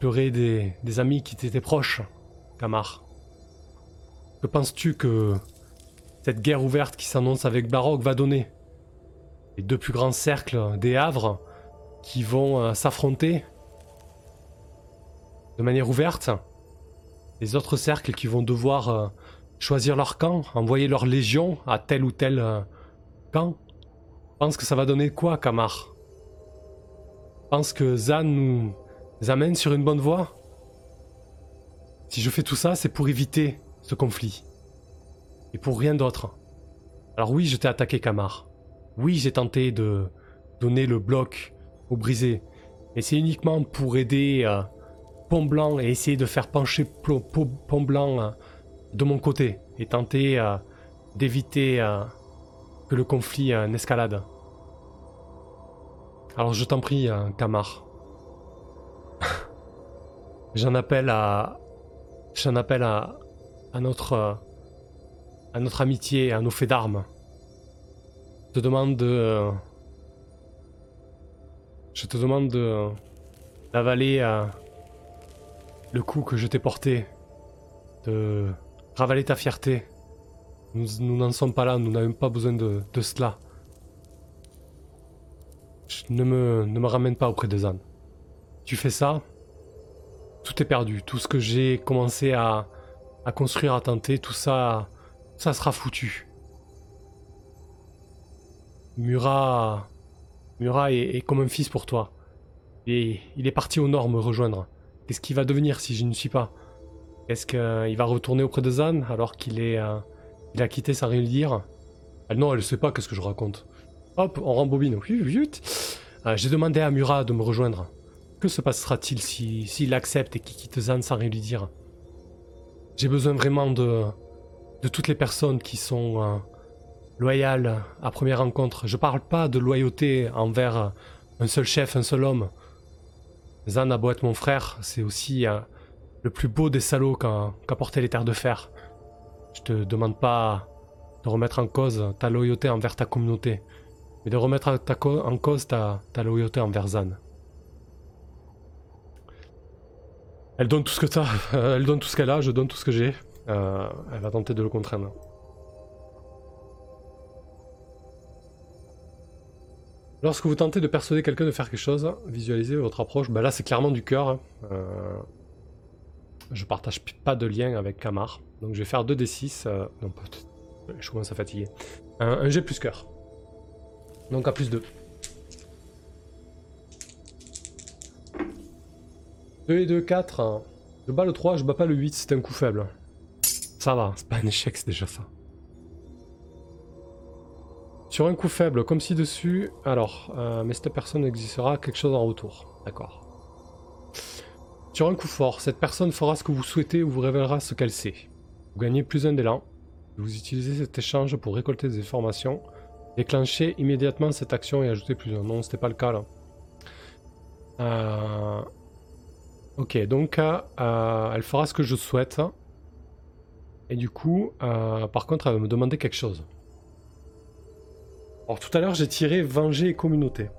A: pleuré des, des amis qui t'étaient proches, Kamar. Que penses-tu que cette guerre ouverte qui s'annonce avec Baroque va donner? Les deux plus grands cercles des Havres qui vont euh, s'affronter de manière ouverte. Les autres cercles qui vont devoir euh, choisir leur camp, envoyer leur légion à tel ou tel euh, camp. Pense que ça va donner quoi, Kamar? Pense que Zan nous amène sur une bonne voie? Si je fais tout ça, c'est pour éviter ce conflit. Et pour rien d'autre. Alors oui, je t'ai attaqué, Kamar. Oui, j'ai tenté de donner le bloc au brisé. Mais c'est uniquement pour aider euh, Pont Blanc et essayer de faire pencher Pont Blanc euh, de mon côté. Et tenter euh, d'éviter que le conflit n'escalade. Alors je t'en prie, Kamar. J'en appelle à... J'en appelle à, à notre, à notre amitié, à nos faits d'armes. Je te demande de, je te demande de d'avaler euh, le coup que je t'ai porté, de ravaler ta fierté. Nous n'en sommes pas là, nous n'avons pas besoin de, cela. ne, me, ne me ramène pas auprès des ânes. Tu fais ça, tout est perdu. Tout ce que j'ai commencé à, à construire, à tenter, tout ça, ça sera foutu. Murat, Murat est, comme un fils pour toi. Et il est parti au nord me rejoindre. Qu'est-ce qu'il va devenir si je ne suis pas? Est-ce qu'il va retourner auprès de Zan alors qu'il est, euh, il a quitté sans rien lui dire elle, Non, elle ne sait pas qu'est-ce que je raconte. Hop, on rembobine. Euh, J'ai demandé à Murat de me rejoindre. Que se passera-t-il s'il si, accepte et qu'il quitte Zan sans rien lui dire j'ai besoin vraiment de, de toutes les personnes qui sont euh, loyales à première rencontre. Je parle pas de loyauté envers un seul chef, un seul homme. Zan a beau être mon frère, c'est aussi euh, le plus beau des salauds qu'a les terres de fer. Je te demande pas de remettre en cause ta loyauté envers ta communauté, mais de remettre en cause ta, loyauté envers Zan. Elle donne tout ce que t'as, elle qu'elle a, je donne tout ce que j'ai. Euh, elle va tenter de le contraindre. Lorsque vous tentez de persuader quelqu'un de faire quelque chose, visualisez votre approche. Ben là, c'est clairement du cœur. Hein. Euh, je partage pas de lien avec Kamar. Donc je vais faire 2d6. Euh, non, je commence à fatiguer. Un, un G plus cœur. Donc à plus 2. 2 et 2, 4. Je bats le 3, je bats pas le 8, c'est un coup faible. Ça va, c'est pas un échec, c'est déjà ça. Sur un coup faible, comme ci-dessus, alors, euh, mais cette personne existera quelque chose en retour. D'accord. Sur un coup fort, cette personne fera ce que vous souhaitez ou vous révélera ce qu'elle sait. Vous gagnez plus un d'élan. Vous utilisez cet échange pour récolter des informations. Déclenchez immédiatement cette action et ajoutez plus un. Non, c'était pas le cas là. Euh, Ok, donc euh, elle fera ce que je souhaite. Et du coup, par contre, elle va me demander quelque chose. Alors tout à l'heure j'ai tiré venger et communauté.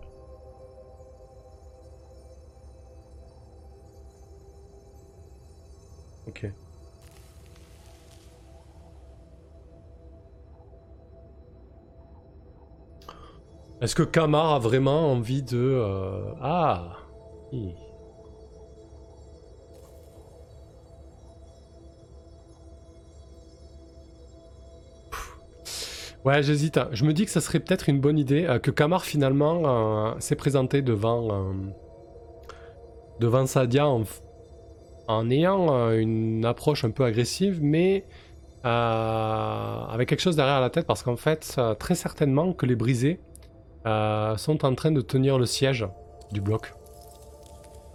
A: Ok. Est-ce que Kamar a vraiment envie de... Euh, ah Ouais, j'hésite. Je me dis que ça serait peut-être une bonne idée euh, que Kamar finalement euh, s'est présenté devant, devant Sadia en, en ayant une approche un peu agressive, mais avec quelque chose derrière la tête, parce qu'en fait, très certainement que les brisés euh, sont en train de tenir le siège du bloc.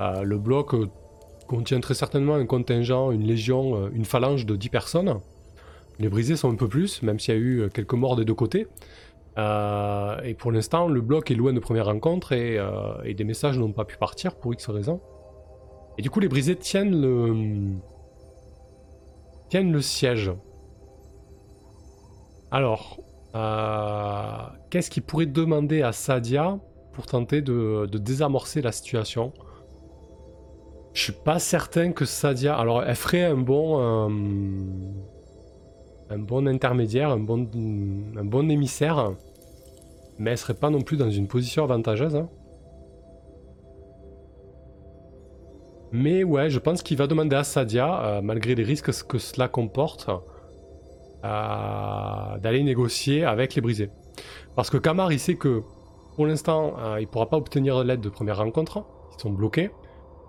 A: Euh, le bloc euh, contient très certainement un contingent, une légion, une phalange de 10 personnes. Les brisés sont un peu plus, même s'il y a eu quelques morts des deux côtés. et pour l'instant, le bloc est loin de première rencontre et, et des messages n'ont pas pu partir pour X raisons. Et du coup, les brisés tiennent le, tiennent le siège. Alors, euh, qu'est-ce qu'il pourrait demander à Sadia pour tenter de, désamorcer la situation? Je suis pas certain que Sadia. Alors, elle ferait un bon. Euh, un bon intermédiaire, un bon, émissaire. Mais elle serait pas non plus dans une position avantageuse. Hein. Mais ouais, je pense qu'il va demander à Sadia, euh, malgré les risques que cela comporte, d'aller négocier avec les brisés. Parce que Kamar, il sait que pour l'instant, euh, il pourra pas obtenir l'aide de première rencontre. Ils sont bloqués.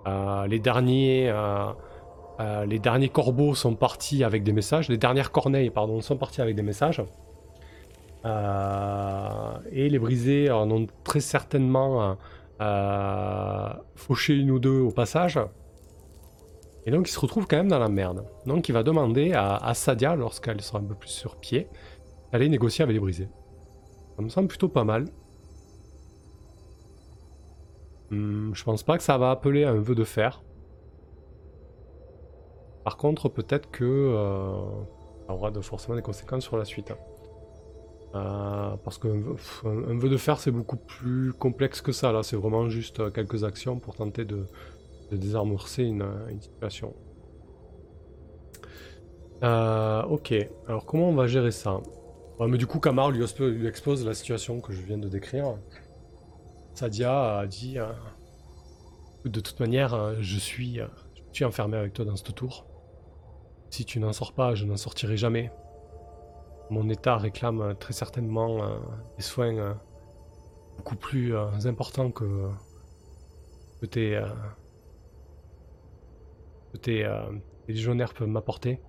A: Euh, les, derniers, euh, les derniers corbeaux sont partis avec des messages. Les dernières corneilles, pardon, sont partis avec des messages. et les brisés en ont très certainement fauché une ou deux au passage. Et donc il se retrouve quand même dans la merde. Donc il va demander à, Sadia, lorsqu'elle sera un peu plus sur pied, d'aller négocier avec les brisés. Ça me semble plutôt pas mal. Hmm, je pense pas que ça va appeler à un vœu de fer. Par contre, peut-être que euh, ça aura de, forcément des conséquences sur la suite. Hein. Euh, parce qu'un vœu de fer, c'est beaucoup plus complexe que ça. Là, c'est vraiment juste quelques actions pour tenter de, désamorcer une, situation. Euh, ok, alors comment on va gérer ça? Mais Du coup, Kamar lui, expose la situation que je viens de décrire. Sadia a dit euh, De toute manière, euh, je suis, je suis enfermé avec toi dans ce tour. Si tu n'en sors pas, je n'en sortirai jamais. Mon état réclame très certainement des soins beaucoup plus importants que, que tes euh, légionnaires peuvent m'apporter.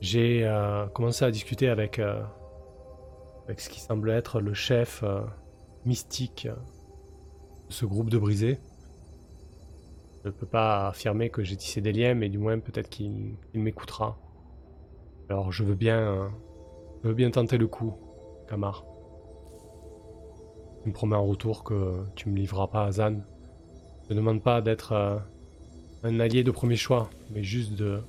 A: J'ai euh, commencé à discuter euh, avec ce qui semble être le chef mystique de ce groupe de brisés. Je ne peux pas affirmer que j'ai tissé des liens, mais du moins peut-être qu'il m'écoutera. Alors je veux bien, je veux bien tenter le coup, Kamar. Tu me promets en retour que tu me livreras pas à Zan. Je ne demande pas d'être un allié de premier choix, mais juste de,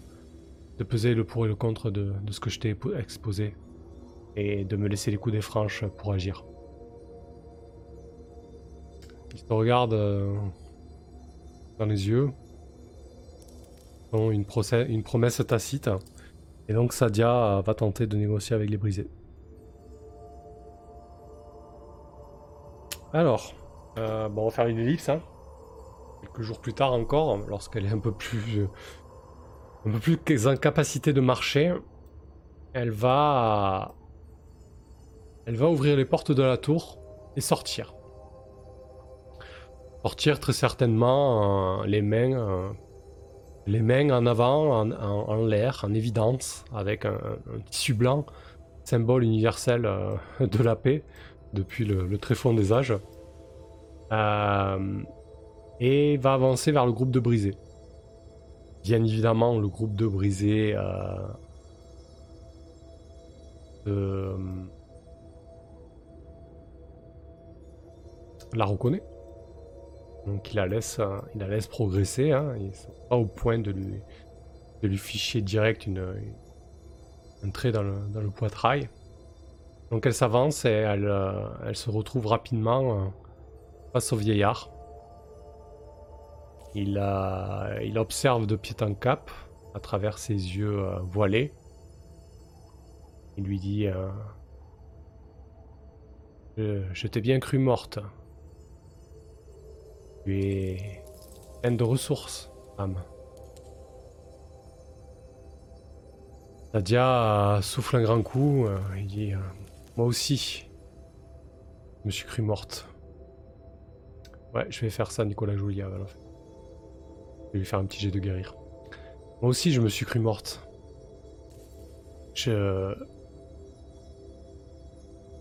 A: de peser le pour et le contre de, de ce que je t'ai exposé et de me laisser les coups des franches pour agir. Il te regarde euh, dans les yeux, une, une promesse tacite, et donc Sadia va tenter de négocier avec les brisés. Alors, euh, bon, on va faire une ellipse. Hein quelques jours plus tard encore, lorsqu'elle est un peu plus, un peu plus en capacité de marcher, elle va, elle va ouvrir les portes de la tour et sortir. Sortir très certainement les mains, les mains en avant, en, l'air, en évidence, avec un, tissu blanc, symbole universel euh, de la paix depuis le, le tréfonds des âges. Euh, et va avancer vers le groupe de brisés. Bien évidemment, le groupe de brisés euh, la reconnaît. Donc il la laisse, il la laisse progresser. Hein. Ils sont pas au point de lui, de lui ficher direct une, un trait dans le, dans le poitrail. Donc elle s'avance et elle, euh, elle, se retrouve rapidement euh, face au vieillard. Il, il observe de pied en cap à travers ses yeux voilés. Il lui dit Je, t'ai bien cru morte. Tu es pleine de ressources, âme. Nadia souffle un grand coup. Euh, il dit euh, Moi aussi, je me suis cru morte. Ouais, je vais faire ça, Nicolas Julia. Je vais lui faire un petit jet de guérir. Moi aussi, je me suis cru morte. Je.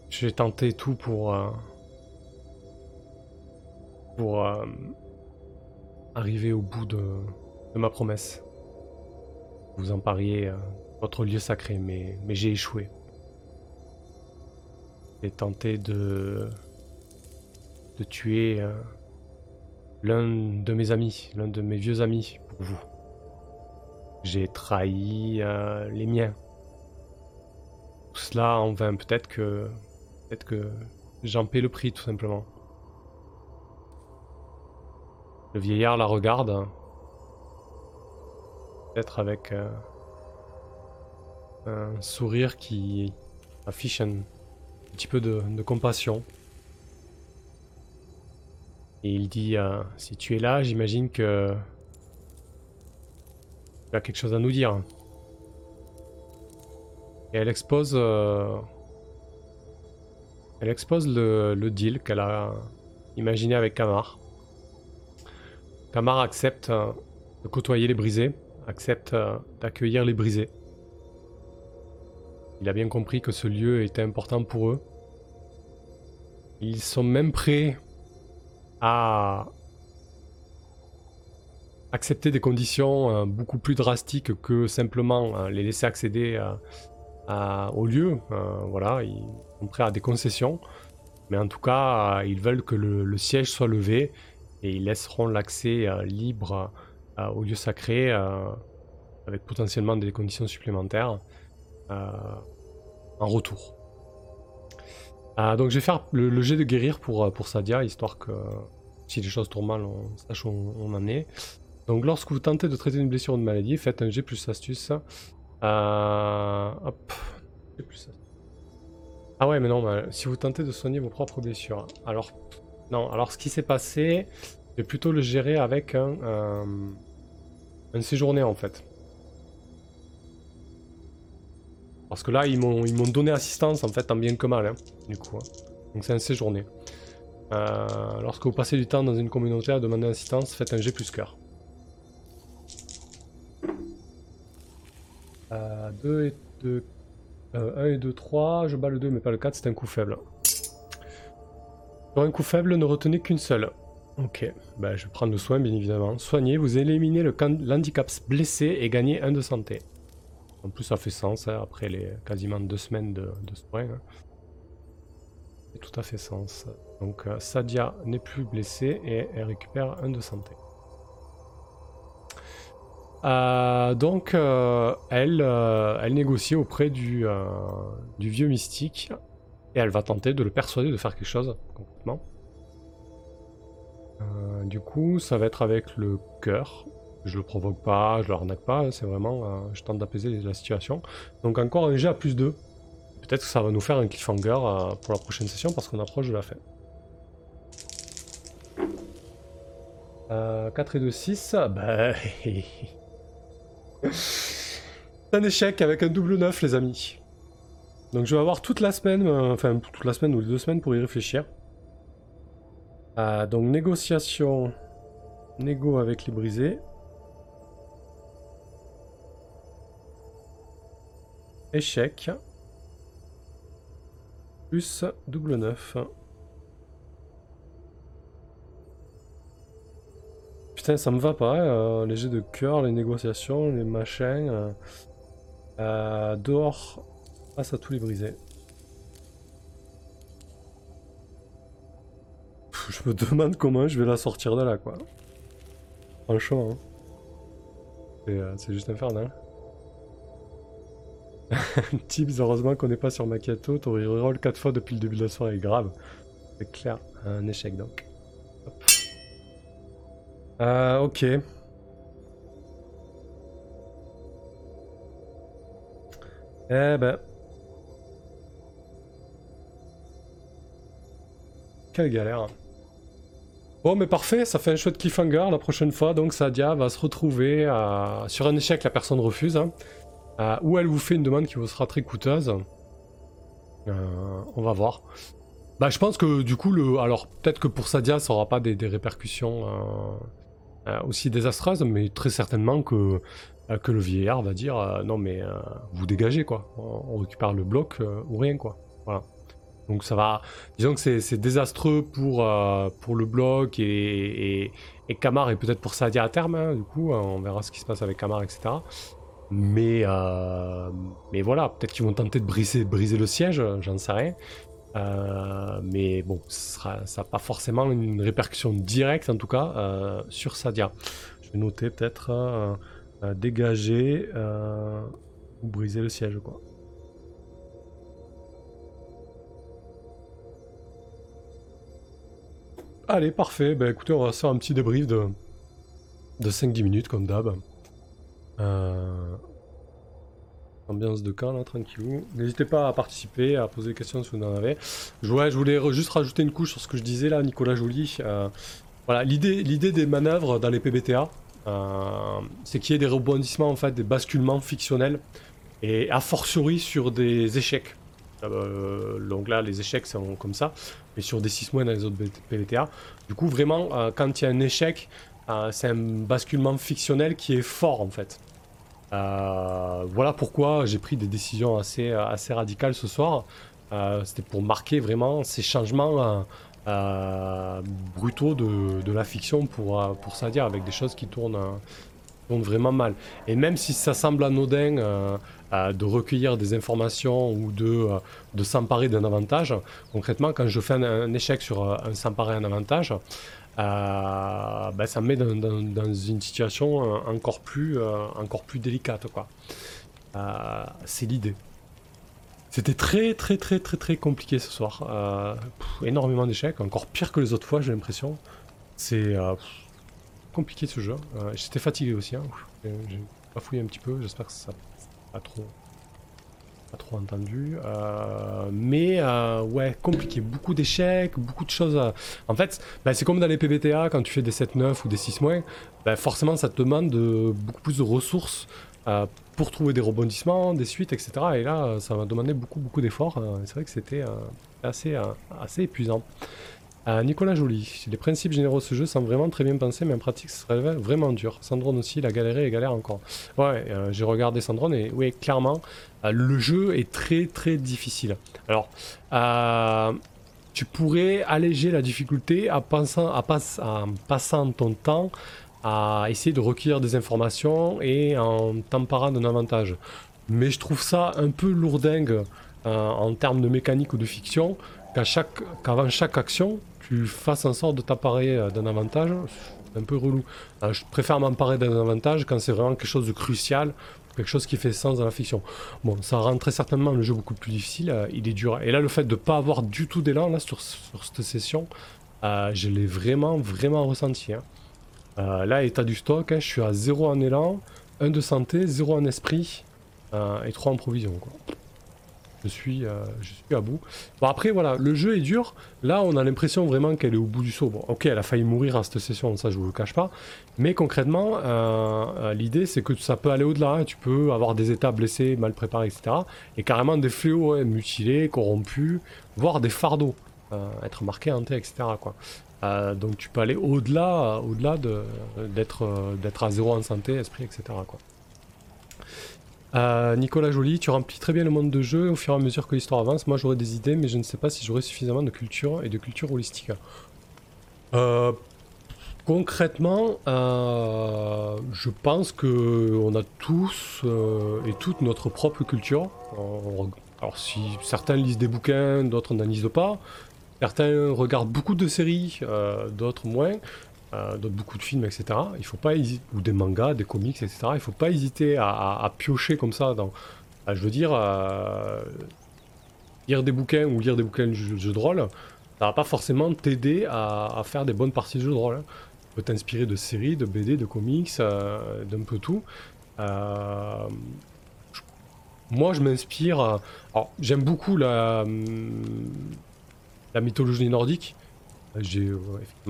A: J'ai tenté tout pour. Euh, pour. arriver au bout de, ma promesse. Vous en pariez votre lieu sacré, mais, j'ai échoué. J'ai tenté de, de tuer euh, l'un de mes amis, l'un de mes vieux amis pour vous. J'ai trahi euh, les miens. Tout cela en vain. Peut-être que, peut-être que j'en paie le prix tout simplement. Le vieillard la regarde, peut-être avec euh, un sourire qui affiche un, petit peu de, compassion. Et il dit euh, Si tu es là, j'imagine que tu as quelque chose à nous dire. Et elle expose, euh, elle expose le, le deal qu'elle a imaginé avec Kamar. Kamar accepte euh, de côtoyer les brisés, accepte d'accueillir les brisés. Il a bien compris que ce lieu était important pour eux. Ils sont même prêts à accepter des conditions euh, beaucoup plus drastiques que simplement euh, les laisser accéder au lieu. Euh, voilà, ils sont prêts à des concessions. Mais en tout cas, ils veulent que le, siège soit levé et ils laisseront l'accès libre au lieu sacré avec potentiellement des conditions supplémentaires. Euh, en retour. Euh, donc je vais faire le, jet de guérir pour, euh, pour Sadia, histoire que si les choses tournent mal, on sache où on, en est. Donc lorsque vous tentez de traiter une blessure ou une maladie, faites un G plus astuce. Ah ouais, mais non, si vous tentez de soigner vos propres blessures. Alors, non, alors ce qui s'est passé, je vais plutôt le gérer avec un, un séjourné en fait. Parce que là, ils m'ont donné assistance, en fait, en bien que mal, hein, du coup. Hein. Donc c'est un séjourné. Euh, lorsque vous passez du temps dans une communauté à demander assistance, faites un G plus cœur. 2 et 2... 1 et 2, 3, je bats le 2 mais pas le 4, c'est un coup faible. Pour un coup faible, ne retenez qu'une seule. Ok, bah, je vais prendre le soin bien évidemment. Soignez, vous éliminez l'handicap blessé et gagnez 1 de santé. En plus, ça fait sens hein, après les quasiment deux semaines de, de soins. Hein. tout à fait sens. Donc, euh, Sadia n'est plus blessée et elle récupère un de santé. Euh, donc, euh, elle, elle négocie auprès du, du vieux mystique et elle va tenter de le persuader de faire quelque chose complètement. du coup, ça va être avec le cœur je le provoque pas, je le arnaque pas, c'est vraiment, euh, je tente d'apaiser la situation. Donc encore un G à plus 2. Peut-être que ça va nous faire un cliffhanger euh, pour la prochaine session parce qu'on approche de la fin. 4 et 2, 6, bah... c'est un échec avec un double 9 les amis. Donc je vais avoir toute la semaine, euh, enfin toute la semaine ou les deux semaines pour y réfléchir. donc négociation, négo avec les brisés. Échec. Plus double 9. Putain, ça me va pas, euh, les jets de cœur, les négociations, les machins. Euh, euh, dehors, à tous les brisés. je me demande comment je vais la sortir de là, quoi. Franchement, hein. c'est juste infernal. Tips, heureusement qu'on n'est pas sur Macchiato, t'aurais reroll 4 fois depuis le début de la soirée, grave. C'est clair, un échec donc. Euh, ok. Eh ben. Galère. Bon, mais parfait, ça fait un chouette cliffhanger la prochaine fois. Donc, Sadia va se retrouver sur un échec, la personne refuse. Hein, ou elle vous fait une demande qui vous sera très coûteuse. Euh, on va voir. Bah, je pense que du coup, le... alors peut-être que pour Sadia, ça aura pas des, répercussions euh, euh, aussi désastreuses, mais très certainement que euh, que le vieillard va dire euh, non mais euh, vous dégagez quoi, on, récupère le bloc ou rien quoi. Voilà. Donc ça va, disons que c'est désastreux pour, pour le bloc et, et, et Kamar et peut-être pour Sadia à terme, hein, du coup on verra ce qui se passe avec Kamar etc. Mais, mais voilà, peut-être qu'ils vont tenter de briser, briser le siège, j'en sais rien. mais bon, ça n'a pas forcément une répercussion directe en tout cas sur Sadia. Je vais noter peut-être dégager euh, ou briser le siège quoi. Allez, parfait. Ben écoutez, on va faire un petit débrief de, de 5-10 minutes comme d'hab. Euh, ambiance de camp là, tranquille. N'hésitez pas à participer, à poser des questions si vous en avez. Je, je voulais juste rajouter une couche sur ce que je disais là, Nicolas Joly. Euh, voilà, l'idée des manœuvres dans les PBTA, euh, c'est qu'il y ait des rebondissements, en fait, des basculements fictionnels, et a fortiori sur des échecs. Euh, donc là, les échecs sont comme ça, mais sur des 6 mois dans les autres PVTA. Du coup, vraiment, euh, quand il y a un échec, c'est un basculement fictionnel qui est fort, en fait. voilà pourquoi j'ai pris des décisions assez, radicales ce soir. C'était pour marquer vraiment ces changements euh, brutaux de, la fiction pour, euh, pour ça dire, avec des choses qui tournent, euh, tournent vraiment mal. Et même si ça semble anodin de recueillir des informations ou de, de s'emparer d'un avantage, concrètement, quand je fais un, échec sur un s'emparer un avantage, ben, ça me met dans, une situation encore plus, encore plus délicate. quoi. C'est l'idée. C'était très très très très très compliqué ce soir. Euh, énormément d'échecs, encore pire que les autres fois j'ai l'impression. C'est euh, compliqué ce jeu. Euh, j'étais fatigué aussi. Hein. J'ai fouillé un petit peu, j'espère que ça pas trop, pas trop entendu. mais ouais, compliqué. Beaucoup d'échecs, beaucoup de choses. En fait, bah, c'est comme dans les PBTA quand tu fais des 7-9 ou des 6 bah, forcément ça te demande beaucoup plus de ressources pour trouver des rebondissements, des suites, etc. Et là, ça m'a demandé beaucoup, beaucoup d'efforts. Euh, c'est vrai que c'était euh, assez, euh, assez épuisant. Nicolas Joly, les principes généraux de ce jeu sont vraiment très bien pensés, mais en pratique, ce serait vraiment dur. Sandrone aussi, la galéré et galère encore. Ouais, j'ai regardé Sandrone et oui, clairement, le jeu est très très difficile. Alors, tu pourrais alléger la difficulté à passant ton temps à essayer de recueillir des informations et en t'emparant d'un avantage. Mais je trouve ça un peu lourdingue euh, en termes de mécanique ou de fiction qu'avant chaque action, tu fasses en sorte de t'emparer euh, d'un avantage. Un peu relou. Euh, je préfère m'emparer d'un avantage quand c'est vraiment quelque chose de crucial, quelque chose qui fait sens dans la fiction. Bon, ça rend très certainement le jeu beaucoup plus difficile, il est dur. Et là, le fait de ne pas avoir du tout d'élan là sur, sur cette session, je l'ai vraiment, vraiment ressenti. Hein. Euh, là, état du stock, hein, je suis à 0 en élan, 1 de santé, 0 en esprit euh, et 3 en provision. Je, suis, euh, je suis à bout. Bon, après, voilà, le jeu est dur. Là, on a l'impression vraiment qu'elle est au bout du saut. Bon, ok, elle a failli mourir à cette session, ça, je vous le cache pas. Mais concrètement, l'idée, c'est que ça peut aller au-delà. Tu peux avoir des états blessés, mal préparés, etc. Et carrément des fléaux mutilés, corrompus, voire des fardeaux. être marqués en T, etc. Euh, donc tu peux aller au-delà au-delà d'être euh, à zéro en santé, esprit, etc. Euh, Nicolas Joly, tu remplis très bien le monde de jeu au fur et à mesure que l'histoire avance. Moi j'aurais des idées, mais je ne sais pas si j'aurai suffisamment de culture et de culture holistique. concrètement, je pense que on a tous et toutes notre propre culture. Alors si certains lisent des bouquins, d'autres n'en lisent pas. Certains regardent beaucoup de séries, euh, d'autres moins, euh, d'autres beaucoup de films, etc. Il faut pas hésiter, ou des mangas, des comics, etc. Il faut pas hésiter à, piocher comme ça dans, je veux dire, lire des bouquins ou lire des bouquins de jeux de rôle, ça va pas forcément t'aider à, faire des bonnes parties de jeux de rôle. Hein. Tu peux t'inspirer de séries, de BD, de comics, d'un peu tout. moi, je m'inspire. J'aime beaucoup la, la mythologie nordique. J'ai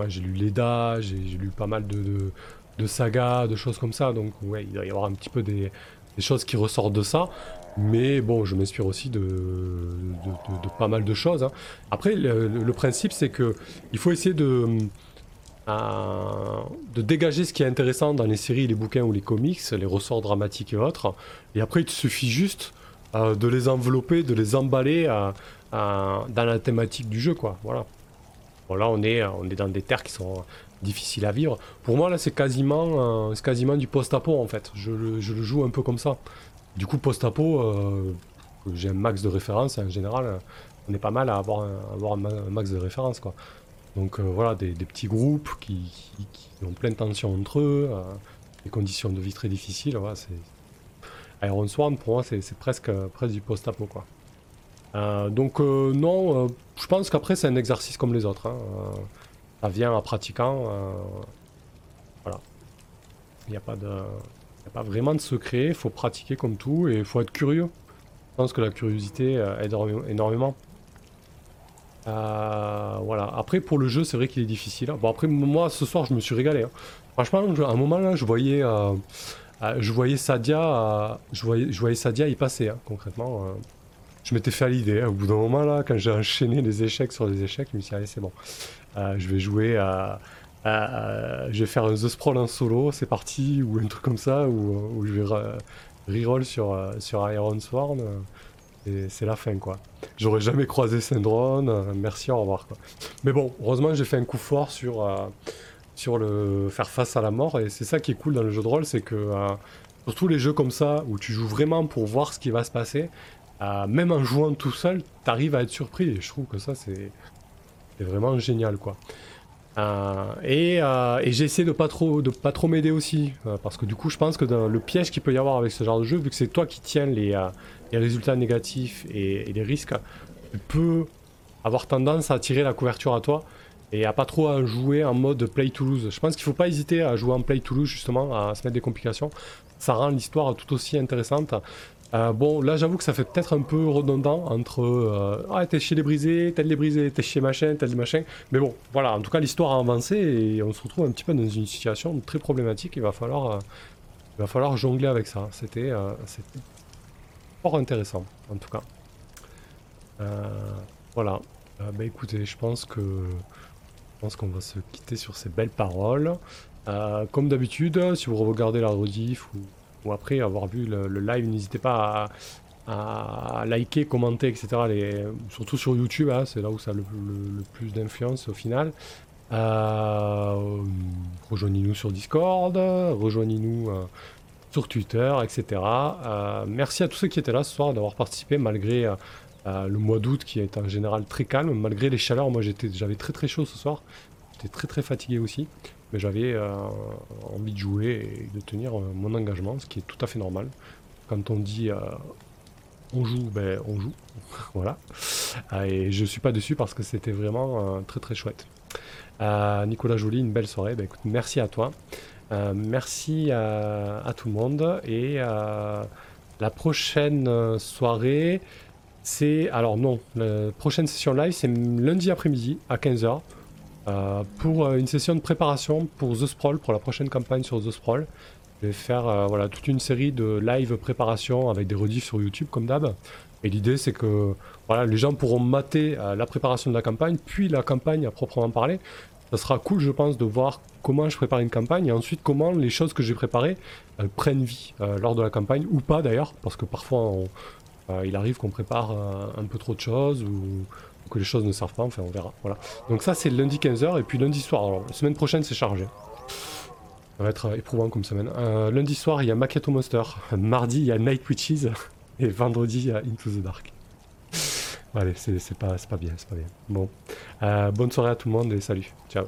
A: j'ai lu Leda, j'ai lu pas mal de, de, sagas, de choses comme ça. Donc ouais, il va y avoir un petit peu des, choses qui ressortent de ça. Mais bon, je m'inspire aussi de, de, pas mal de choses. Hein. Après, le, principe, c'est que il faut essayer de, euh, de dégager ce qui est intéressant dans les séries, les bouquins ou les comics, les ressorts dramatiques et autres. Et après, il te suffit juste euh, de les envelopper, de les emballer euh, dans la thématique du jeu, quoi. Voilà. Là, on est, on est dans des terres qui sont difficiles à vivre. Pour moi, là, c'est quasiment, euh, quasiment du post-apo, en fait. Je le, joue un peu comme ça. Du coup, post-apo, euh, j'ai un max de référence. En général, on est pas mal à avoir un, avoir un max de référence, quoi. Donc, euh, voilà, des, petits groupes qui, ont plein de tensions entre eux, des conditions de vie très difficiles. Voilà, c'est... Iron Sworn, pour moi, c'est presque, presque du post-apo, quoi. Euh, donc euh, non, euh, je pense qu'après c'est un exercice comme les autres. Hein. ça vient en pratiquant. voilà. Il n'y a, pas de, a pas vraiment de secret, il faut pratiquer comme tout et il faut être curieux. Je pense que la curiosité aide énormément. voilà. Après pour le jeu c'est vrai qu'il est difficile. Bon après moi ce soir je me suis régalé. Hein. Franchement à un moment là je voyais... je voyais Sadia, je voyais, Sadia y passer hein, concrètement je m'étais fait à l'idée. Au bout d'un moment, là, quand j'ai enchaîné les échecs sur les échecs, je me suis dit, allez, c'est bon. Euh, je vais jouer à, Je vais faire un The Sprawl en solo, c'est parti, ou un truc comme ça, ou, je vais reroll sur, euh, sur Iron Sworn. et c'est la fin, quoi. J'aurais jamais croisé Syndrome, euh, merci, au revoir, quoi. Mais bon, heureusement, j'ai fait un coup fort sur, sur le faire face à la mort, et c'est ça qui est cool dans le jeu de rôle, c'est que. Surtout les jeux comme ça, où tu joues vraiment pour voir ce qui va se passer, euh, même en jouant tout seul, t'arrives à être surpris. Et je trouve que ça, c'est vraiment génial, quoi. Euh, euh, et, j'ai essayé de pas trop, de pas trop m'aider aussi, parce que du coup, je pense que dans le piège qu'il peut y avoir avec ce genre de jeu, vu que c'est toi qui tiens les, les résultats négatifs et, les risques, tu peux avoir tendance à tirer la couverture à toi et à pas trop jouer en mode play to lose. Je pense qu'il faut pas hésiter à jouer en play to lose justement, à se mettre des complications. Ça rend l'histoire tout aussi intéressante. Euh, bon, là j'avoue que ça fait peut-être un peu redondant entre euh, Ah, t'es chez les brisés, tel les brisés, t'es chez machin, tel machin. Mais bon, voilà, en tout cas l'histoire a avancé et on se retrouve un petit peu dans une situation très problématique. Il va falloir, euh, il va falloir jongler avec ça. C'était fort intéressant, en tout cas. voilà. bah écoutez, je pense que je pense qu'on va se quitter sur ces belles paroles. comme d'habitude, si vous regardez la rediff ou ou après avoir vu le, live, n'hésitez pas à, liker, commenter, etc. Surtout sur YouTube, hein, c'est là où ça a le, plus d'influence au final. Euh, rejoignez-nous sur Discord, rejoignez-nous euh, sur Twitter, etc. Euh, merci à tous ceux qui étaient là ce soir d'avoir participé malgré le mois d'août qui est en général très calme, malgré les chaleurs. Moi j'avais très très chaud ce soir, j'étais très très fatigué aussi mais j'avais euh, envie de jouer et de tenir euh, mon engagement, ce qui est tout à fait normal. Quand on dit euh, on joue, ben on joue, voilà. et je suis pas dessus parce que c'était vraiment très très chouette. Nicolas Joly, une belle soirée. Ben, écoute, merci à toi. merci à, tout le monde. Et la prochaine soirée, c'est. Alors non, la prochaine session live, c'est lundi après-midi à 15h. Euh, pour euh, une session de préparation pour The Sprawl, pour la prochaine campagne sur The Sprawl. Je vais faire euh, voilà, toute une série de live préparation avec des rediffs sur YouTube comme d'hab. Et l'idée c'est que voilà, les gens pourront mater la préparation de la campagne, puis la campagne à proprement parler. Ça sera cool je pense de voir comment je prépare une campagne et ensuite comment les choses que j'ai préparées prennent vie lors de la campagne ou pas d'ailleurs, parce que parfois il arrive qu'on prépare un peu trop de choses ou que les choses ne servent pas, enfin on verra. Voilà. Donc ça c'est lundi 15h et puis lundi soir. Alors la semaine prochaine c'est chargé. Ça va être euh, éprouvant comme semaine. Euh, lundi soir il y a Maquetto Monster. Mardi il y a Night Witches. Et vendredi il y a Into the Dark. Allez, c'est pas, pas bien, c'est pas bien. Bon. Euh, bonne soirée à tout le monde et salut. Ciao.